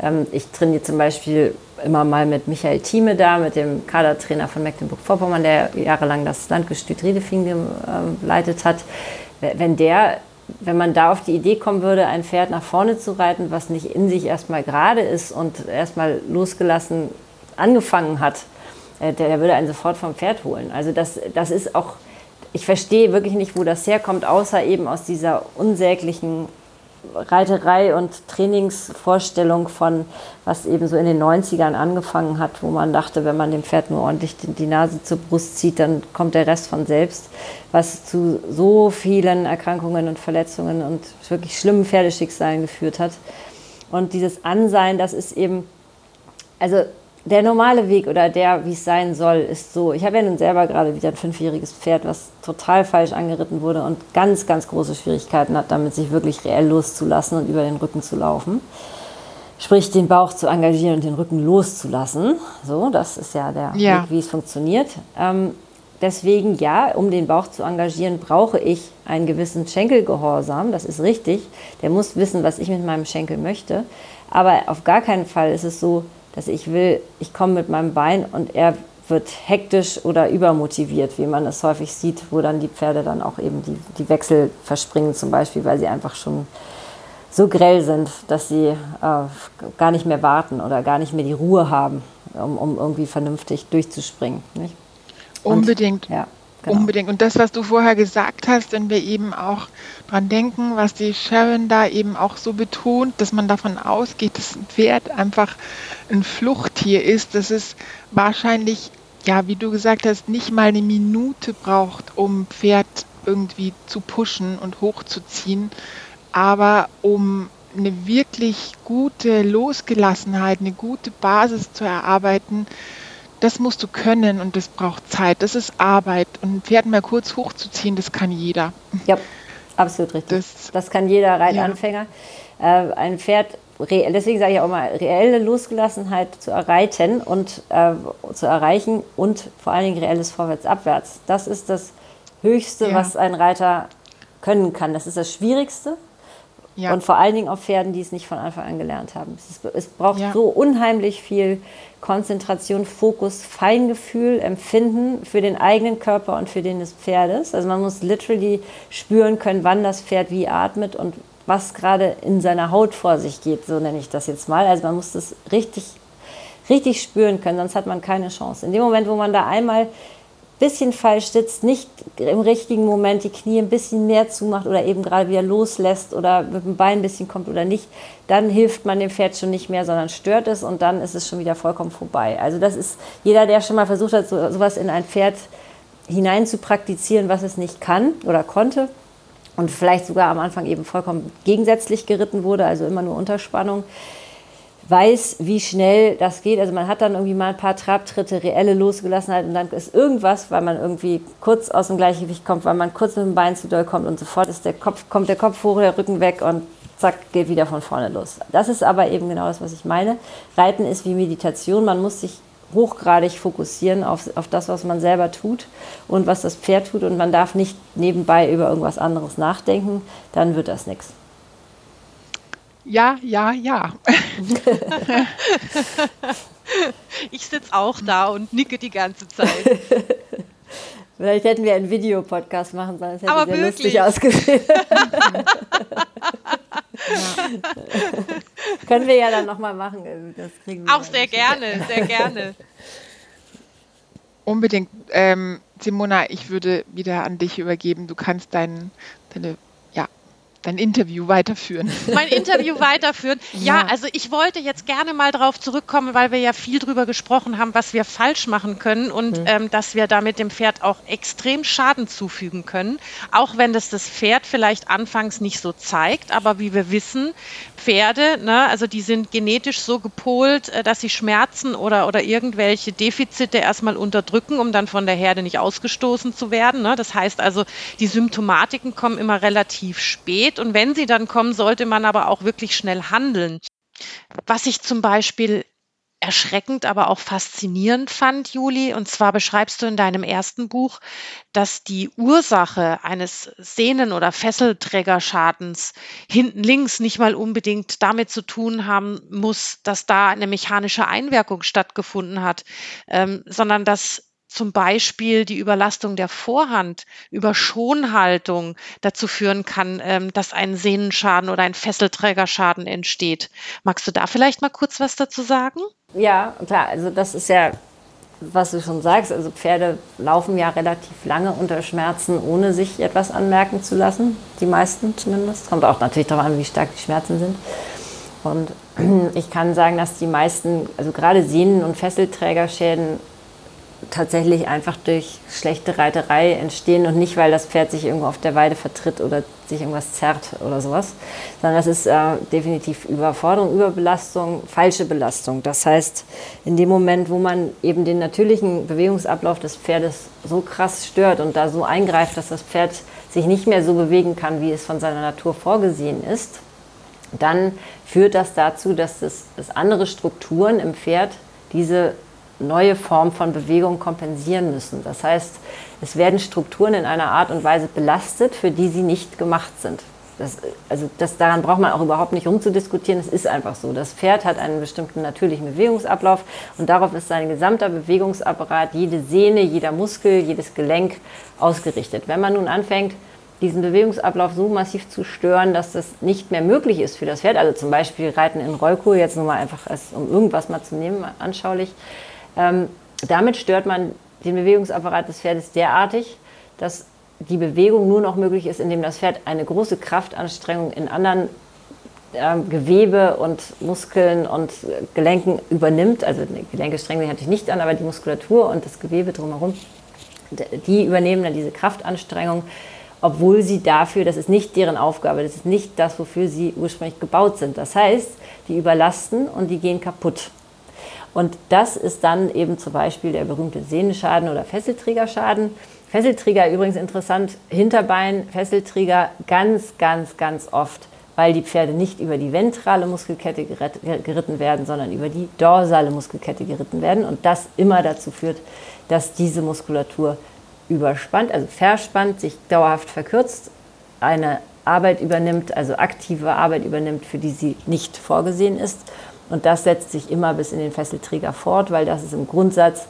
ähm, ich trainiere zum Beispiel immer mal mit Michael Thieme da, mit dem Kadertrainer von Mecklenburg-Vorpommern, der jahrelang das Landgestüt Riedefing geleitet hat. Wenn der wenn man da auf die Idee kommen würde, ein Pferd nach vorne zu reiten, was nicht in sich erstmal gerade ist und erstmal losgelassen angefangen hat, äh, der, der, würde einen sofort vom Pferd holen. Also das, das ist auch, ich verstehe wirklich nicht, wo das herkommt, außer eben aus dieser unsäglichen Reiterei und Trainingsvorstellung von, was eben so in den 90ern angefangen hat, wo man dachte, wenn man dem Pferd nur ordentlich die Nase zur Brust zieht, dann kommt der Rest von selbst, was zu so vielen Erkrankungen und Verletzungen und wirklich schlimmen Pferdeschicksalen geführt hat. Und dieses Ansein, das ist eben, also der normale Weg oder der, wie es sein soll, ist so. Ich habe ja nun selber gerade wieder ein fünfjähriges Pferd, was total falsch angeritten wurde und ganz, ganz große Schwierigkeiten hat, damit sich wirklich reell loszulassen und über den Rücken zu laufen. Sprich, den Bauch zu engagieren und den Rücken loszulassen. So, das ist ja der ja. Weg, wie es funktioniert. Ähm, deswegen, ja, um den Bauch zu engagieren, brauche ich einen gewissen Schenkelgehorsam. Das ist richtig. Der muss wissen, was ich mit meinem Schenkel möchte. Aber auf gar keinen Fall ist es so, dass ich will, ich komme mit meinem Bein und er wird hektisch oder übermotiviert, wie man es häufig sieht, wo dann die Pferde dann auch eben die, die Wechsel verspringen zum Beispiel, weil sie einfach schon so grell sind, dass sie äh, gar nicht mehr warten oder gar nicht mehr die Ruhe haben, um, um irgendwie vernünftig durchzuspringen. Nicht? Und, Unbedingt. Ja. Genau. Unbedingt. Und das, was du vorher gesagt hast, wenn wir eben auch dran denken, was die Sharon da eben auch so betont, dass man davon ausgeht, dass ein Pferd einfach ein Fluchttier ist, dass es wahrscheinlich, ja, wie du gesagt hast, nicht mal eine Minute braucht, um Pferd irgendwie zu pushen und hochzuziehen, aber um eine wirklich gute Losgelassenheit, eine gute Basis zu erarbeiten, das musst du können und das braucht Zeit. Das ist Arbeit. Und ein Pferd mal kurz hochzuziehen, das kann jeder. Ja, absolut richtig. Das, das kann jeder Reitanfänger. Ja. Äh, ein Pferd, deswegen sage ich auch mal, reelle Losgelassenheit zu erreichen und äh, zu erreichen und vor allen Dingen reelles Vorwärts-Abwärts. Das ist das Höchste, ja. was ein Reiter können kann. Das ist das Schwierigste. Ja. Und vor allen Dingen auf Pferden, die es nicht von Anfang an gelernt haben. Es, ist, es braucht so unheimlich viel Konzentration, Fokus, Feingefühl, Empfinden für den eigenen Körper und für den des Pferdes. Also man muss literally spüren können, wann das Pferd wie atmet und was gerade in seiner Haut vor sich geht, so nenne ich das jetzt mal. Also man muss das richtig, richtig spüren können, sonst hat man keine Chance. In dem Moment, wo man da einmal bisschen falsch sitzt, nicht im richtigen Moment die Knie ein bisschen mehr zumacht oder eben gerade wieder loslässt oder mit dem Bein ein bisschen kommt oder nicht, dann hilft man dem Pferd schon nicht mehr, sondern stört es und dann ist es schon wieder vollkommen vorbei. Also das ist jeder, der schon mal versucht hat, so, sowas in ein Pferd hinein zu praktizieren, was es nicht kann oder konnte und vielleicht sogar am Anfang eben vollkommen gegensätzlich geritten wurde, also immer nur Unterspannung weiß, wie schnell das geht. Also man hat dann irgendwie mal ein paar Trabtritte, reelle Losgelassenheit und dann ist irgendwas, weil man irgendwie kurz aus dem Gleichgewicht kommt, weil man kurz mit dem Bein zu doll kommt und sofort ist der Kopf, kommt der Kopf hoch, der Rücken weg und zack, geht wieder von vorne los. Das ist aber eben genau das, was ich meine. Reiten ist wie Meditation. Man muss sich hochgradig fokussieren auf, auf das, was man selber tut und was das Pferd tut und man darf nicht nebenbei über irgendwas anderes nachdenken, dann wird das nichts. Ja, ja, ja. ich sitze auch da und nicke die ganze Zeit. Vielleicht hätten wir einen Videopodcast machen sollen. Das hätte Aber sehr wirklich? lustig ausgesehen. Können wir ja dann nochmal machen. Das kriegen wir Auch sehr gerne, sehr gerne. Unbedingt. Ähm, Simona, ich würde wieder an dich übergeben. Du kannst dein, deine dein Interview weiterführen. Mein Interview weiterführen. Ja, ja, also ich wollte jetzt gerne mal darauf zurückkommen, weil wir ja viel darüber gesprochen haben, was wir falsch machen können und mhm. ähm, dass wir damit dem Pferd auch extrem Schaden zufügen können. Auch wenn das das Pferd vielleicht anfangs nicht so zeigt, aber wie wir wissen, Pferde, ne, also die sind genetisch so gepolt, äh, dass sie Schmerzen oder, oder irgendwelche Defizite erstmal unterdrücken, um dann von der Herde nicht ausgestoßen zu werden. Ne? Das heißt also, die Symptomatiken kommen immer relativ spät und wenn sie dann kommen, sollte man aber auch wirklich schnell handeln. Was ich zum Beispiel erschreckend, aber auch faszinierend fand, Juli. Und zwar beschreibst du in deinem ersten Buch, dass die Ursache eines Sehnen- oder Fesselträgerschadens hinten links nicht mal unbedingt damit zu tun haben muss, dass da eine mechanische Einwirkung stattgefunden hat, ähm, sondern dass zum Beispiel die Überlastung der Vorhand über Schonhaltung dazu führen kann, ähm, dass ein Sehnenschaden oder ein Fesselträgerschaden entsteht. Magst du da vielleicht mal kurz was dazu sagen? Ja, klar. Also das ist ja, was du schon sagst. Also Pferde laufen ja relativ lange unter Schmerzen, ohne sich etwas anmerken zu lassen. Die meisten zumindest. Kommt auch natürlich darauf an, wie stark die Schmerzen sind. Und ich kann sagen, dass die meisten, also gerade Sehnen- und Fesselträgerschäden tatsächlich einfach durch schlechte Reiterei entstehen und nicht, weil das Pferd sich irgendwo auf der Weide vertritt oder sich irgendwas zerrt oder sowas, sondern das ist äh, definitiv Überforderung, Überbelastung, falsche Belastung. Das heißt, in dem Moment, wo man eben den natürlichen Bewegungsablauf des Pferdes so krass stört und da so eingreift, dass das Pferd sich nicht mehr so bewegen kann, wie es von seiner Natur vorgesehen ist, dann führt das dazu, dass, das, dass andere Strukturen im Pferd diese neue Form von Bewegung kompensieren müssen. Das heißt, es werden Strukturen in einer Art und Weise belastet, für die sie nicht gemacht sind. Das, also das, daran braucht man auch überhaupt nicht rumzudiskutieren. Es ist einfach so. Das Pferd hat einen bestimmten natürlichen Bewegungsablauf und darauf ist sein gesamter Bewegungsapparat, jede Sehne, jeder Muskel, jedes Gelenk ausgerichtet. Wenn man nun anfängt, diesen Bewegungsablauf so massiv zu stören, dass das nicht mehr möglich ist für das Pferd, also zum Beispiel Reiten in Rollkur, jetzt nur mal einfach, als, um irgendwas mal zu nehmen, anschaulich, ähm, damit stört man den Bewegungsapparat des Pferdes derartig, dass die Bewegung nur noch möglich ist, indem das Pferd eine große Kraftanstrengung in anderen äh, Gewebe und Muskeln und Gelenken übernimmt. Also Gelenke strengen sich natürlich nicht an, aber die Muskulatur und das Gewebe drumherum, die übernehmen dann diese Kraftanstrengung, obwohl sie dafür, das ist nicht deren Aufgabe, das ist nicht das, wofür sie ursprünglich gebaut sind. Das heißt, die überlasten und die gehen kaputt. Und das ist dann eben zum Beispiel der berühmte Sehnenschaden oder Fesselträgerschaden. Fesselträger übrigens interessant, Hinterbein, Fesselträger ganz, ganz, ganz oft, weil die Pferde nicht über die ventrale Muskelkette geritten werden, sondern über die dorsale Muskelkette geritten werden. Und das immer dazu führt, dass diese Muskulatur überspannt, also verspannt, sich dauerhaft verkürzt, eine Arbeit übernimmt, also aktive Arbeit übernimmt, für die sie nicht vorgesehen ist und das setzt sich immer bis in den Fesselträger fort, weil das ist im Grundsatz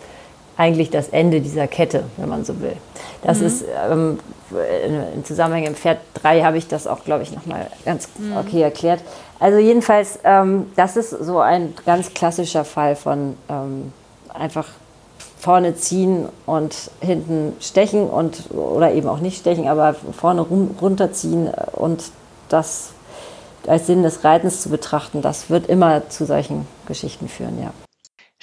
eigentlich das Ende dieser Kette, wenn man so will. Das mhm. ist ähm, im Zusammenhang im Pferd 3 habe ich das auch, glaube ich, nochmal ganz mhm. okay erklärt. Also jedenfalls, ähm, das ist so ein ganz klassischer Fall von ähm, einfach vorne ziehen und hinten stechen und oder eben auch nicht stechen, aber vorne runterziehen und das als Sinn des Reitens zu betrachten, das wird immer zu solchen Geschichten führen, ja.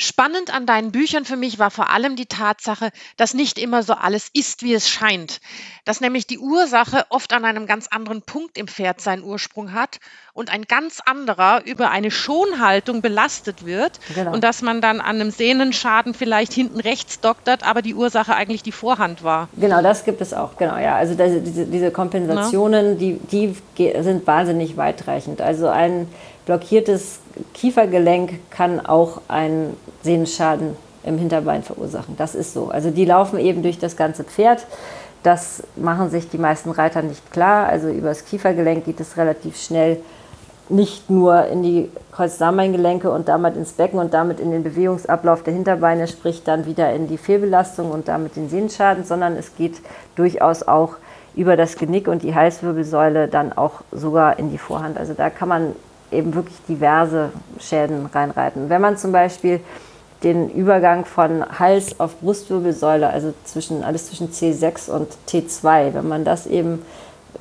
Spannend an deinen Büchern für mich war vor allem die Tatsache, dass nicht immer so alles ist, wie es scheint. Dass nämlich die Ursache oft an einem ganz anderen Punkt im Pferd seinen Ursprung hat und ein ganz anderer über eine Schonhaltung belastet wird genau. und dass man dann an einem Sehnenschaden vielleicht hinten rechts doktert, aber die Ursache eigentlich die Vorhand war. Genau, das gibt es auch, genau, ja. Also diese, diese Kompensationen, die, die sind wahnsinnig weitreichend. Also ein blockiertes Kiefergelenk kann auch einen Sehnenschaden im Hinterbein verursachen. Das ist so. Also die laufen eben durch das ganze Pferd. Das machen sich die meisten Reiter nicht klar. Also über das Kiefergelenk geht es relativ schnell nicht nur in die Kreuzdarmbeingelenke und damit ins Becken und damit in den Bewegungsablauf der Hinterbeine, sprich dann wieder in die Fehlbelastung und damit den Sehnenschaden, sondern es geht durchaus auch über das Genick und die Halswirbelsäule dann auch sogar in die Vorhand. Also da kann man eben wirklich diverse Schäden reinreiten. Wenn man zum Beispiel den Übergang von Hals auf Brustwirbelsäule, also zwischen, alles zwischen C6 und T2, wenn man das eben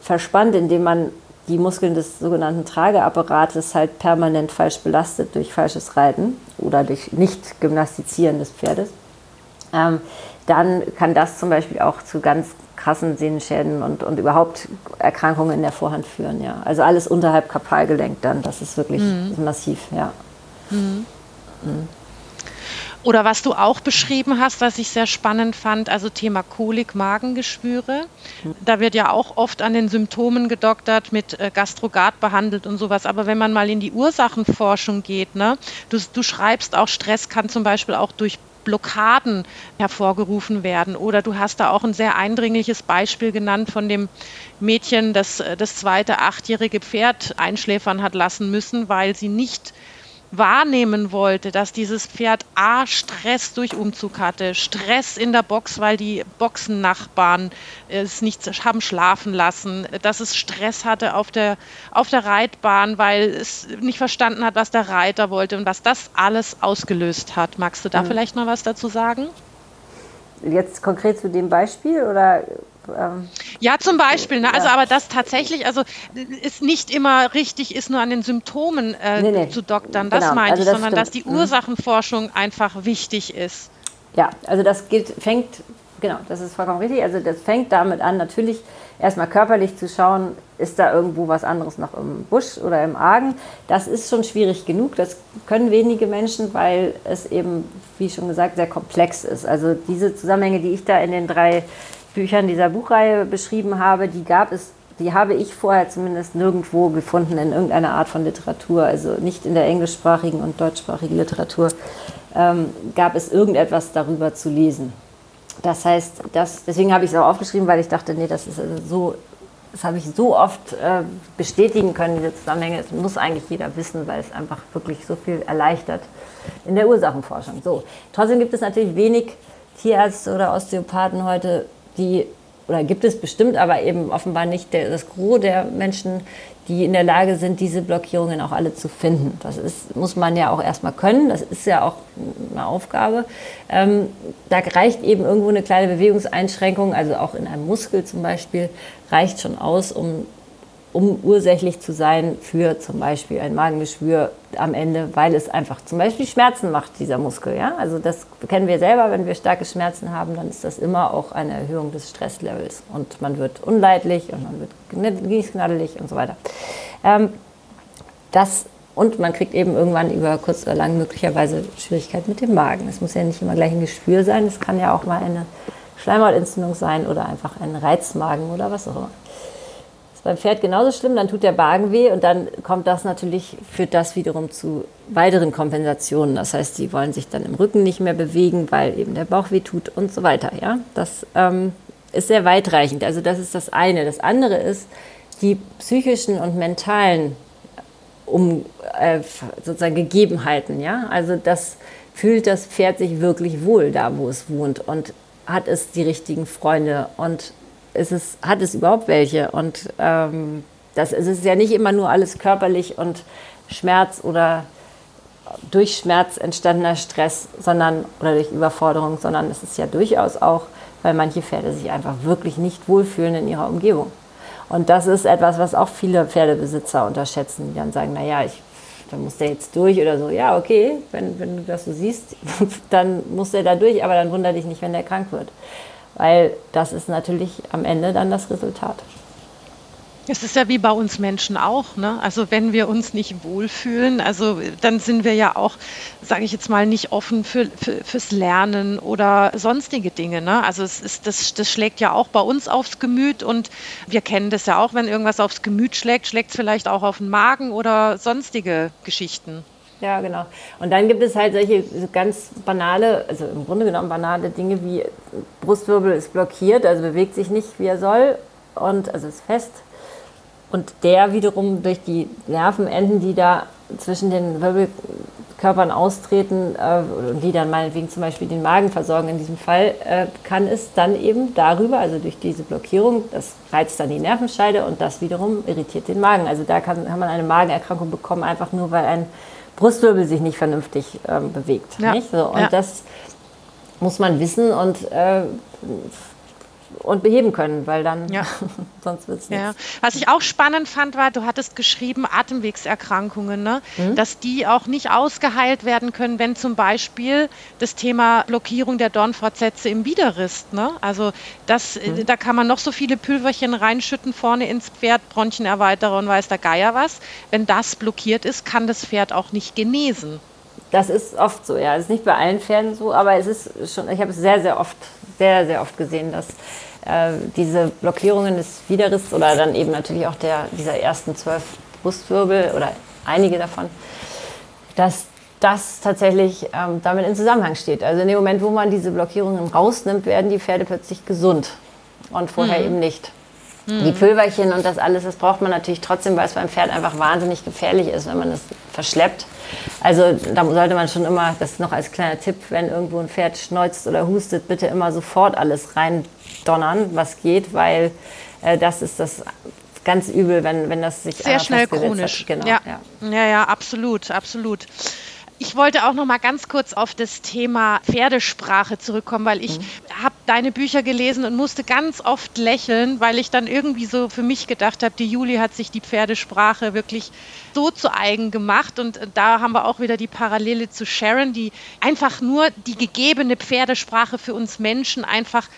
verspannt, indem man die Muskeln des sogenannten Trageapparates halt permanent falsch belastet durch falsches Reiten oder durch nicht Gymnastizieren des Pferdes, ähm, dann kann das zum Beispiel auch zu ganz krassen Sehnenschäden und, und überhaupt Erkrankungen in der Vorhand führen. Ja. Also alles unterhalb Kapalgelenk dann, das ist wirklich mhm. massiv. Ja. Mhm. Mhm. Oder was du auch beschrieben hast, was ich sehr spannend fand, also Thema Kolik, Magengeschwüre. Da wird ja auch oft an den Symptomen gedoktert, mit äh, Gastrogat behandelt und sowas. Aber wenn man mal in die Ursachenforschung geht, ne, du, du schreibst auch, Stress kann zum Beispiel auch durch Blockaden hervorgerufen werden. Oder du hast da auch ein sehr eindringliches Beispiel genannt von dem Mädchen, das äh, das zweite achtjährige Pferd einschläfern hat lassen müssen, weil sie nicht wahrnehmen wollte, dass dieses Pferd A Stress durch Umzug hatte, Stress in der Box, weil die Boxennachbarn es nicht haben schlafen lassen, dass es Stress hatte auf der, auf der Reitbahn, weil es nicht verstanden hat, was der Reiter wollte und was das alles ausgelöst hat. Magst du da mhm. vielleicht noch was dazu sagen? Jetzt konkret zu dem Beispiel oder ähm, ja, zum Beispiel. Ne? Also, aber das tatsächlich, also ist nicht immer richtig ist, nur an den Symptomen äh, nee, nee. zu doktern. Das genau. meine also ich, das sondern stimmt. dass die mhm. Ursachenforschung einfach wichtig ist. Ja, also das gilt, fängt, genau, das ist vollkommen richtig. Also das fängt damit an, natürlich erstmal körperlich zu schauen, ist da irgendwo was anderes noch im Busch oder im Argen. Das ist schon schwierig genug. Das können wenige Menschen, weil es eben, wie schon gesagt, sehr komplex ist. Also diese Zusammenhänge, die ich da in den drei Büchern dieser Buchreihe beschrieben habe, die gab es, die habe ich vorher zumindest nirgendwo gefunden in irgendeiner Art von Literatur, also nicht in der englischsprachigen und deutschsprachigen Literatur ähm, gab es irgendetwas darüber zu lesen. Das heißt, das, deswegen habe ich es auch aufgeschrieben, weil ich dachte, nee, das ist also so, das habe ich so oft äh, bestätigen können, diese Zusammenhänge. Das muss eigentlich jeder wissen, weil es einfach wirklich so viel erleichtert in der Ursachenforschung. So, trotzdem gibt es natürlich wenig Tierärzte oder Osteopathen heute, die, oder gibt es bestimmt, aber eben offenbar nicht der, das Gros der Menschen, die in der Lage sind, diese Blockierungen auch alle zu finden. Das ist, muss man ja auch erstmal können, das ist ja auch eine Aufgabe. Ähm, da reicht eben irgendwo eine kleine Bewegungseinschränkung, also auch in einem Muskel zum Beispiel, reicht schon aus, um um ursächlich zu sein für zum Beispiel ein Magengeschwür am Ende, weil es einfach zum Beispiel Schmerzen macht, dieser Muskel. Ja? Also das kennen wir selber, wenn wir starke Schmerzen haben, dann ist das immer auch eine Erhöhung des Stresslevels und man wird unleidlich und man wird gießknaddelig und so weiter. Ähm, das und man kriegt eben irgendwann über kurz oder lang möglicherweise Schwierigkeiten mit dem Magen. Es muss ja nicht immer gleich ein Geschwür sein, es kann ja auch mal eine Schleimhautentzündung sein oder einfach ein Reizmagen oder was auch immer ist beim Pferd genauso schlimm, dann tut der Magen weh und dann kommt das natürlich, führt das wiederum zu weiteren Kompensationen. Das heißt, sie wollen sich dann im Rücken nicht mehr bewegen, weil eben der Bauch weh tut und so weiter. Ja? Das ähm, ist sehr weitreichend. Also das ist das eine. Das andere ist die psychischen und mentalen um, äh, sozusagen Gegebenheiten. Ja? Also das fühlt das Pferd sich wirklich wohl da, wo es wohnt und hat es die richtigen Freunde und ist es, hat es überhaupt welche? Und ähm, das es ist ja nicht immer nur alles körperlich und Schmerz oder durch Schmerz entstandener Stress, sondern oder durch Überforderung, sondern es ist ja durchaus auch, weil manche Pferde sich einfach wirklich nicht wohlfühlen in ihrer Umgebung. Und das ist etwas, was auch viele Pferdebesitzer unterschätzen, die dann sagen, naja, ich, dann muss der jetzt durch oder so. Ja, okay, wenn, wenn du das so siehst, dann muss der da durch, aber dann wundere dich nicht, wenn der krank wird weil das ist natürlich am Ende dann das Resultat. Es ist ja wie bei uns Menschen auch. Ne? Also wenn wir uns nicht wohlfühlen, also dann sind wir ja auch, sage ich jetzt mal, nicht offen für, für, fürs Lernen oder sonstige Dinge. Ne? Also es ist, das, das schlägt ja auch bei uns aufs Gemüt und wir kennen das ja auch, wenn irgendwas aufs Gemüt schlägt, schlägt es vielleicht auch auf den Magen oder sonstige Geschichten. Ja, genau. Und dann gibt es halt solche ganz banale, also im Grunde genommen banale Dinge wie Brustwirbel ist blockiert, also bewegt sich nicht, wie er soll, und also ist fest. Und der wiederum durch die Nervenenden, die da zwischen den Wirbelkörpern austreten äh, und die dann meinetwegen zum Beispiel den Magen versorgen in diesem Fall, äh, kann es dann eben darüber, also durch diese Blockierung, das reizt dann die Nervenscheide und das wiederum irritiert den Magen. Also da kann, kann man eine Magenerkrankung bekommen, einfach nur weil ein Brustwirbel sich nicht vernünftig ähm, bewegt. Ja. Nicht? So, und ja. das muss man wissen und äh, und beheben können, weil dann Ja. sonst wird es Ja. nichts. Was ich auch spannend fand, war, du hattest geschrieben, Atemwegserkrankungen, ne? Mhm. dass die auch nicht ausgeheilt werden können, wenn zum Beispiel das Thema Blockierung der Dornfortsätze im Widerrist. Ne? Also das, Mhm. äh, da kann man noch so viele Pülverchen reinschütten vorne ins Pferd, Bronchenerweiterer und weiß der Geier was. Wenn das blockiert ist, kann das Pferd auch nicht genesen. Das ist oft so, ja. Es ist nicht bei allen Pferden so, aber es ist schon, ich habe es sehr, sehr oft, sehr, sehr oft gesehen, dass äh, diese Blockierungen des Widerrists oder dann eben natürlich auch der, dieser ersten zwölf Brustwirbel oder einige davon, dass das tatsächlich ähm, damit in Zusammenhang steht. Also in dem Moment, wo man diese Blockierungen rausnimmt, werden die Pferde plötzlich gesund und vorher eben nicht. Die Pülverchen und das alles, das braucht man natürlich trotzdem, weil es beim Pferd einfach wahnsinnig gefährlich ist, wenn man es verschleppt. Also da sollte man schon immer, das noch als kleiner Tipp, wenn irgendwo ein Pferd schneuzt oder hustet, bitte immer sofort alles reindonnern, was geht, weil äh, das ist das ganz übel, wenn, wenn das sich Sehr schnell chronisch. Hat. Genau, ja. ja. ja, ja, absolut, absolut. Ich wollte auch noch mal ganz kurz auf das Thema Pferdesprache zurückkommen, weil ich habe deine Bücher gelesen und musste ganz oft lächeln, weil ich dann irgendwie so für mich gedacht habe, die Juli hat sich die Pferdesprache wirklich so zu eigen gemacht und da haben wir auch wieder die Parallele zu Sharon, die einfach nur die gegebene Pferdesprache für uns Menschen einfach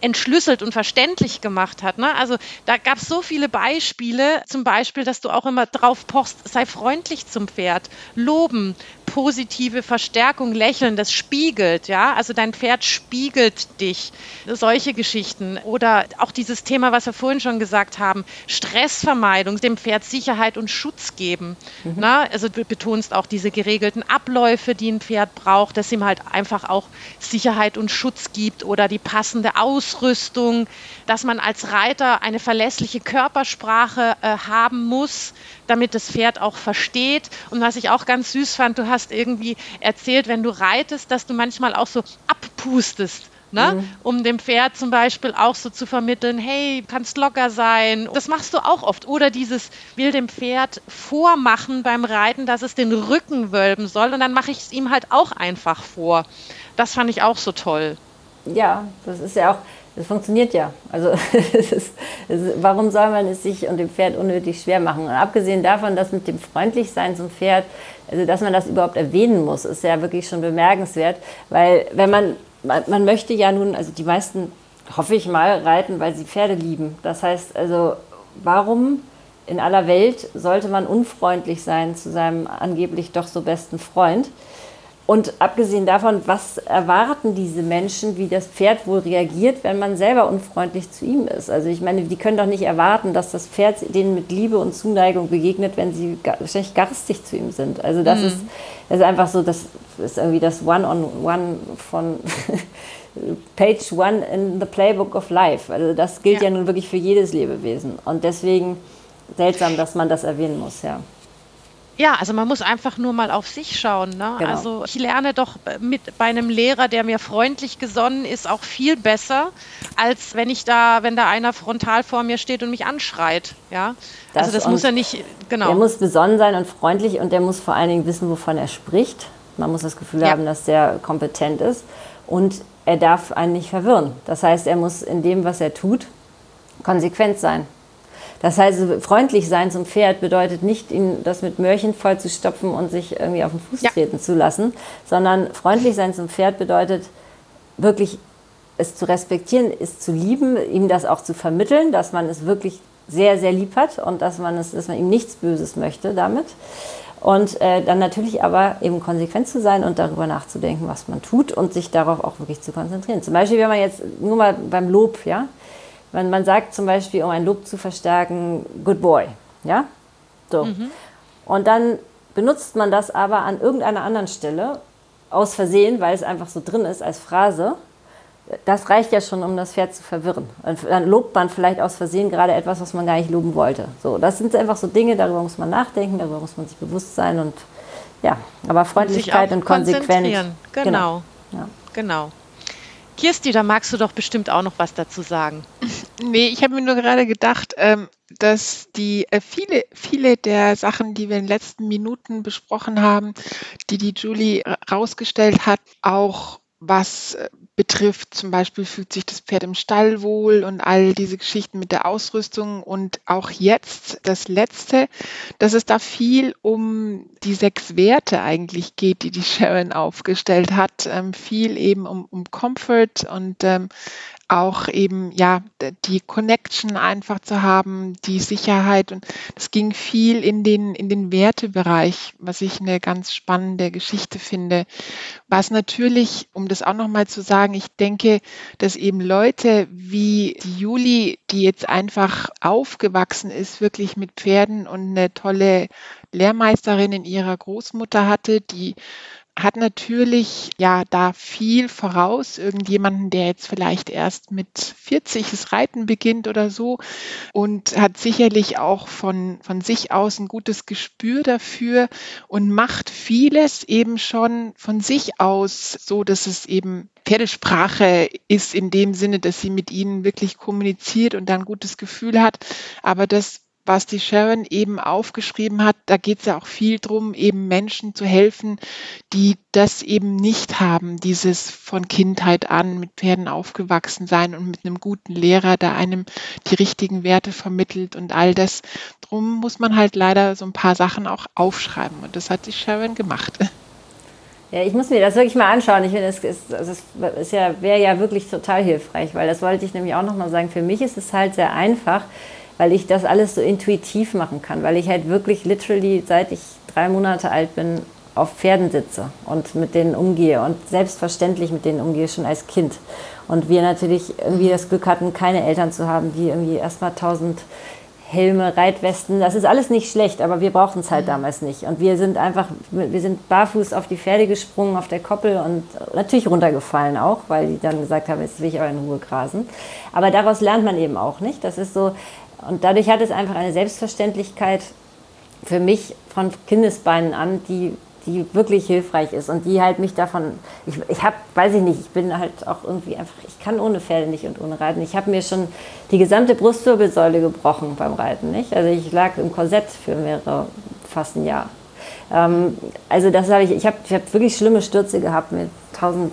entschlüsselt und verständlich gemacht hat. Ne? Also da gab es so viele Beispiele, zum Beispiel, dass du auch immer drauf pochst, sei freundlich zum Pferd, loben, positive Verstärkung, lächeln, das spiegelt, ja, also dein Pferd spiegelt dich, solche Geschichten. Oder auch dieses Thema, was wir vorhin schon gesagt haben, Stressvermeidung, dem Pferd Sicherheit und Schutz geben. Na, also du betonst auch diese geregelten Abläufe, die ein Pferd braucht, dass ihm halt einfach auch Sicherheit und Schutz gibt oder die passende Ausrüstung, dass man als Reiter eine verlässliche Körpersprache äh, haben muss, damit das Pferd auch versteht. Und was ich auch ganz süß fand, du hast irgendwie erzählt, wenn du reitest, dass du manchmal auch so abpustest. Ne? Um dem Pferd zum Beispiel auch so zu vermitteln, hey, du kannst locker sein. Das machst du auch oft. Oder dieses, will dem Pferd vormachen beim Reiten, dass es den Rücken wölben soll. Und dann mache ich es ihm halt auch einfach vor. Das fand ich auch so toll. Ja, das ist ja auch, das funktioniert ja. Also es ist, es ist, warum soll man es sich und dem Pferd unnötig schwer machen? Und abgesehen davon, dass mit dem Freundlichsein zum Pferd, also dass man das überhaupt erwähnen muss, ist ja wirklich schon bemerkenswert, weil wenn man, man, man möchte ja nun, also die meisten, hoffe ich mal, reiten, weil sie Pferde lieben. Das heißt also, warum in aller Welt sollte man unfreundlich sein zu seinem angeblich doch so besten Freund? Und abgesehen davon, was erwarten diese Menschen, wie das Pferd wohl reagiert, wenn man selber unfreundlich zu ihm ist? Also ich meine, die können doch nicht erwarten, dass das Pferd denen mit Liebe und Zuneigung begegnet, wenn sie schlecht garstig zu ihm sind. Also das, mhm. ist, das ist einfach so, das ist irgendwie das One-on-One von Page One in the Playbook of Life. Also das gilt ja. ja nun wirklich für jedes Lebewesen. Und deswegen seltsam, dass man das erwähnen muss, ja. Ja, also man muss einfach nur mal auf sich schauen. Ne? Genau. Also ich lerne doch mit bei einem Lehrer, der mir freundlich gesonnen ist, auch viel besser, als wenn ich da, wenn da einer frontal vor mir steht und mich anschreit. Ja, das also das muss er nicht. Genau. Der muss besonnen sein und freundlich und der muss vor allen Dingen wissen, wovon er spricht. Man muss das Gefühl ja. haben, dass der kompetent ist und er darf einen nicht verwirren. Das heißt, er muss in dem, was er tut, konsequent sein. Das heißt, freundlich sein zum Pferd bedeutet nicht, ihn das mit Möhrchen voll zu stopfen und sich irgendwie auf den Fuß ja. treten zu lassen, sondern freundlich sein zum Pferd bedeutet wirklich es zu respektieren, es zu lieben, ihm das auch zu vermitteln, dass man es wirklich sehr, sehr lieb hat und dass man, es, dass man ihm nichts Böses möchte damit. Und äh, dann natürlich aber eben konsequent zu sein und darüber nachzudenken, was man tut und sich darauf auch wirklich zu konzentrieren. Zum Beispiel, wenn man jetzt nur mal beim Lob, ja, man, man sagt zum Beispiel, um ein Lob zu verstärken, good boy. Ja? So. Mhm. Und dann benutzt man das aber an irgendeiner anderen Stelle aus Versehen, weil es einfach so drin ist als Phrase. Das reicht ja schon, um das Pferd zu verwirren. Und dann lobt man vielleicht aus Versehen gerade etwas, was man gar nicht loben wollte. So, das sind einfach so Dinge, darüber muss man nachdenken, darüber muss man sich bewusst sein und ja, aber Freundlichkeit und, und konsequent. Genau. Genau. Ja. genau. Kirsti, da magst du doch bestimmt auch noch was dazu sagen. Nee, ich habe mir nur gerade gedacht, ähm, dass die äh, viele, viele der Sachen, die wir in den letzten Minuten besprochen haben, die die Julie rausgestellt hat, auch was betrifft. Zum Beispiel fühlt sich das Pferd im Stall wohl und all diese Geschichten mit der Ausrüstung. Und auch jetzt das Letzte, dass es da viel um die sechs Werte eigentlich geht, die die Sharon aufgestellt hat. Ähm, viel eben um, um Comfort und ähm, auch eben ja die Connection einfach zu haben, die Sicherheit und es ging viel in den in den Wertebereich, was ich eine ganz spannende Geschichte finde. Was natürlich, um das auch noch mal zu sagen, ich denke, dass eben Leute wie die Juli, die jetzt einfach aufgewachsen ist, wirklich mit Pferden und eine tolle Lehrmeisterin in ihrer Großmutter hatte, die hat natürlich ja da viel voraus. Irgendjemanden, der jetzt vielleicht erst mit 40 das Reiten beginnt oder so und hat sicherlich auch von, von sich aus ein gutes Gespür dafür und macht vieles eben schon von sich aus so, dass es eben Pferdesprache ist in dem Sinne, dass sie mit ihnen wirklich kommuniziert und dann ein gutes Gefühl hat. Aber das was die Sharon eben aufgeschrieben hat, da geht es ja auch viel drum, eben Menschen zu helfen, die das eben nicht haben, dieses von Kindheit an mit Pferden aufgewachsen sein und mit einem guten Lehrer, der einem die richtigen Werte vermittelt und all das. Drum muss man halt leider so ein paar Sachen auch aufschreiben und das hat die Sharon gemacht. Ja, ich muss mir das wirklich mal anschauen. Ich finde, es ist, also es ist ja, wäre ja wirklich total hilfreich, weil das wollte ich nämlich auch nochmal sagen. Für mich ist es halt sehr einfach, weil ich das alles so intuitiv machen kann, weil ich halt wirklich literally seit ich drei Monate alt bin auf Pferden sitze und mit denen umgehe und selbstverständlich mit denen umgehe schon als Kind. Und wir natürlich irgendwie das Glück hatten, keine Eltern zu haben, die irgendwie erstmal tausend Helme, Reitwesten, das ist alles nicht schlecht, aber wir brauchten es halt mhm. damals nicht. Und wir sind einfach, wir sind barfuß auf die Pferde gesprungen, auf der Koppel und natürlich runtergefallen auch, weil die dann gesagt haben, jetzt will ich aber in Ruhe grasen. Aber daraus lernt man eben auch nicht. Das ist so, und dadurch hat es einfach eine Selbstverständlichkeit für mich von Kindesbeinen an, die, die wirklich hilfreich ist und die halt mich davon, ich, ich habe, weiß ich nicht, ich bin halt auch irgendwie einfach, ich kann ohne Pferde nicht und ohne Reiten. Ich habe mir schon die gesamte Brustwirbelsäule gebrochen beim Reiten, nicht? Also ich lag im Korsett für mehrere, fast ein Jahr. Ähm, also das habe ich, ich habe hab wirklich schlimme Stürze gehabt mit tausend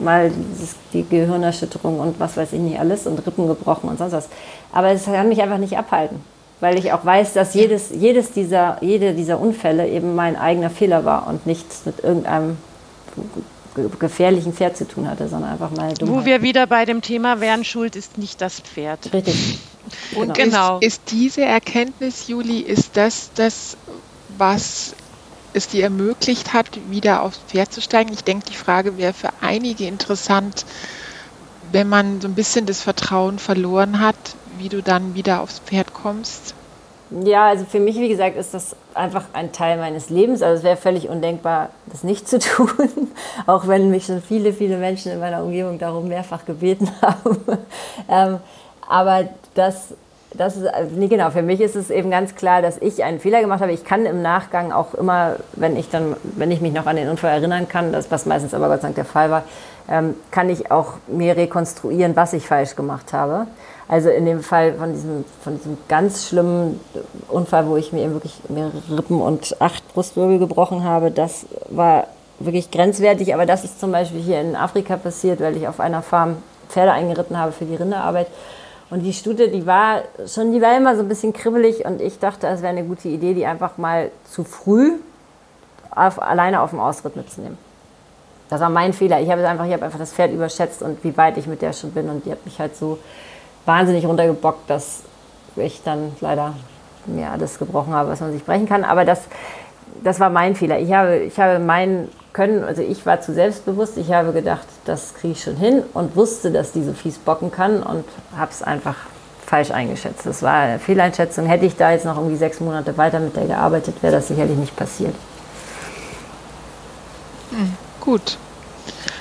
mal dieses, die Gehirnerschütterung und was weiß ich nicht alles und Rippen gebrochen und sonst was. Aber es kann mich einfach nicht abhalten, weil ich auch weiß, dass jedes, jedes dieser, jede dieser Unfälle eben mein eigener Fehler war und nichts mit irgendeinem gefährlichen Pferd zu tun hatte, sondern einfach meine Dummheit. Wo wir wieder bei dem Thema wären, Schuld ist nicht das Pferd. Richtig. Und genau. Ist, ist diese Erkenntnis, Juli, ist das das, was es dir ermöglicht hat, wieder aufs Pferd zu steigen. Ich denke, die Frage wäre für einige interessant, wenn man so ein bisschen das Vertrauen verloren hat, wie du dann wieder aufs Pferd kommst. Ja, also für mich, wie gesagt, ist das einfach ein Teil meines Lebens. Also es wäre völlig undenkbar, das nicht zu tun, auch wenn mich schon viele, viele Menschen in meiner Umgebung darum mehrfach gebeten haben. ähm, aber das das ist, also, nee, genau, für mich ist es eben ganz klar, dass ich einen Fehler gemacht habe. Ich kann im Nachgang auch immer, wenn ich dann, wenn ich mich noch an den Unfall erinnern kann, das, was meistens aber Gott sei Dank der Fall war, kann ich auch mir rekonstruieren, was ich falsch gemacht habe. Also in dem Fall von diesem, von diesem ganz schlimmen Unfall, wo ich mir eben wirklich mehrere Rippen und acht Brustwirbel gebrochen habe, das war wirklich grenzwertig. Aber das ist zum Beispiel hier in Afrika passiert, weil ich auf einer Farm Pferde eingeritten habe für die Rinderarbeit. Und die Stute, die war schon, die war immer so ein bisschen kribbelig und ich dachte, es wäre eine gute Idee, die einfach mal zu früh auf, alleine auf dem Ausritt mitzunehmen. Das war mein Fehler. Ich habe einfach, ich habe einfach das Pferd überschätzt und wie weit ich mit der schon bin und die hat mich halt so wahnsinnig runtergebockt, dass ich dann leider mir alles gebrochen habe, was man sich brechen kann. Aber das, das war mein Fehler. Ich habe, ich habe mein Können, also ich war zu selbstbewusst. Ich habe gedacht, das kriege ich schon hin und wusste, dass die so fies bocken kann und habe es einfach falsch eingeschätzt. Das war eine Fehleinschätzung. Hätte ich da jetzt noch irgendwie sechs Monate weiter mit der gearbeitet, wäre das sicherlich nicht passiert. Hm, gut.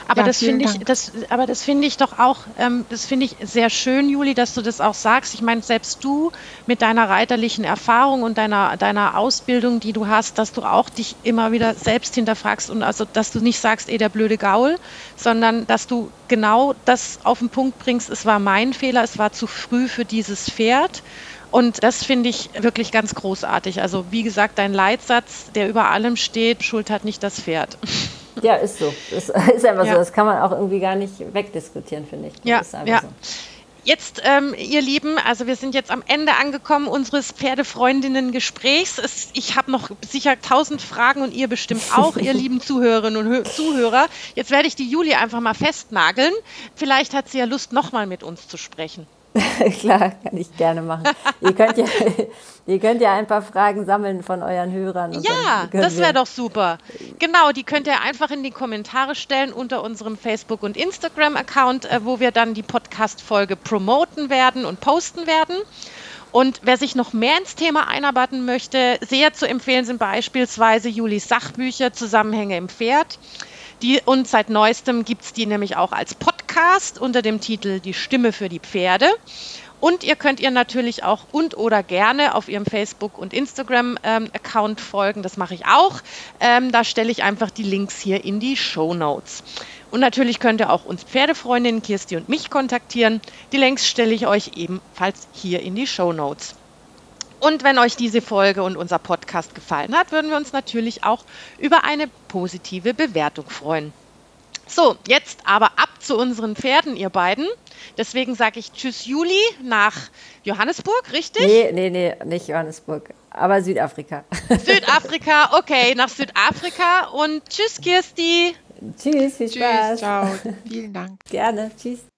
Aber ja, das finde ich, das, aber das finde ich doch auch, ähm, das finde ich sehr schön, Juli, dass du das auch sagst. Ich meine, selbst du mit deiner reiterlichen Erfahrung und deiner, deiner Ausbildung, die du hast, dass du auch dich immer wieder selbst hinterfragst und also, dass du nicht sagst, eh der blöde Gaul, sondern dass du genau das auf den Punkt bringst, es war mein Fehler, es war zu früh für dieses Pferd. Und das finde ich wirklich ganz großartig. Also wie gesagt, dein Leitsatz, der über allem steht, Schuld hat nicht das Pferd. Ja, ist so. Das ist einfach ja. so. Das kann man auch irgendwie gar nicht wegdiskutieren, finde ich. Das ja, ja. So. Jetzt, ähm, ihr Lieben, also wir sind jetzt am Ende angekommen unseres Pferdefreundinnen-Gesprächs. Ich habe noch sicher tausend Fragen und ihr bestimmt auch, ihr lieben Zuhörerinnen und Hö Zuhörer. Jetzt werde ich die Juli einfach mal festnageln. Vielleicht hat sie ja Lust, nochmal mit uns zu sprechen. Klar, kann ich gerne machen. ihr, könnt ja, ihr könnt ja ein paar Fragen sammeln von euren Hörern. Ja, das wäre doch super. Genau, die könnt ihr einfach in die Kommentare stellen unter unserem Facebook- und Instagram-Account, äh, wo wir dann die Podcast-Folge promoten werden und posten werden. Und wer sich noch mehr ins Thema einarbeiten möchte, sehr zu empfehlen sind beispielsweise Julis Sachbücher Zusammenhänge im Pferd. Die, und seit neuestem gibt es die nämlich auch als Podcast unter dem Titel Die Stimme für die Pferde. Und ihr könnt ihr natürlich auch und oder gerne auf ihrem Facebook- und Instagram-Account ähm, folgen. Das mache ich auch. Ähm, da stelle ich einfach die Links hier in die Show Notes. Und natürlich könnt ihr auch uns Pferdefreundinnen Kirsti und mich kontaktieren. Die Links stelle ich euch ebenfalls hier in die Show Notes. Und wenn euch diese Folge und unser Podcast gefallen hat, würden wir uns natürlich auch über eine positive Bewertung freuen. So, jetzt aber ab zu unseren Pferden, ihr beiden. Deswegen sage ich Tschüss Juli nach Johannesburg, richtig? Nee, nee, nee, nicht Johannesburg, aber Südafrika. Südafrika, okay, nach Südafrika und Tschüss Kirsti. Tschüss, viel Spaß. Tschüss, ciao. Vielen Dank. Gerne, tschüss.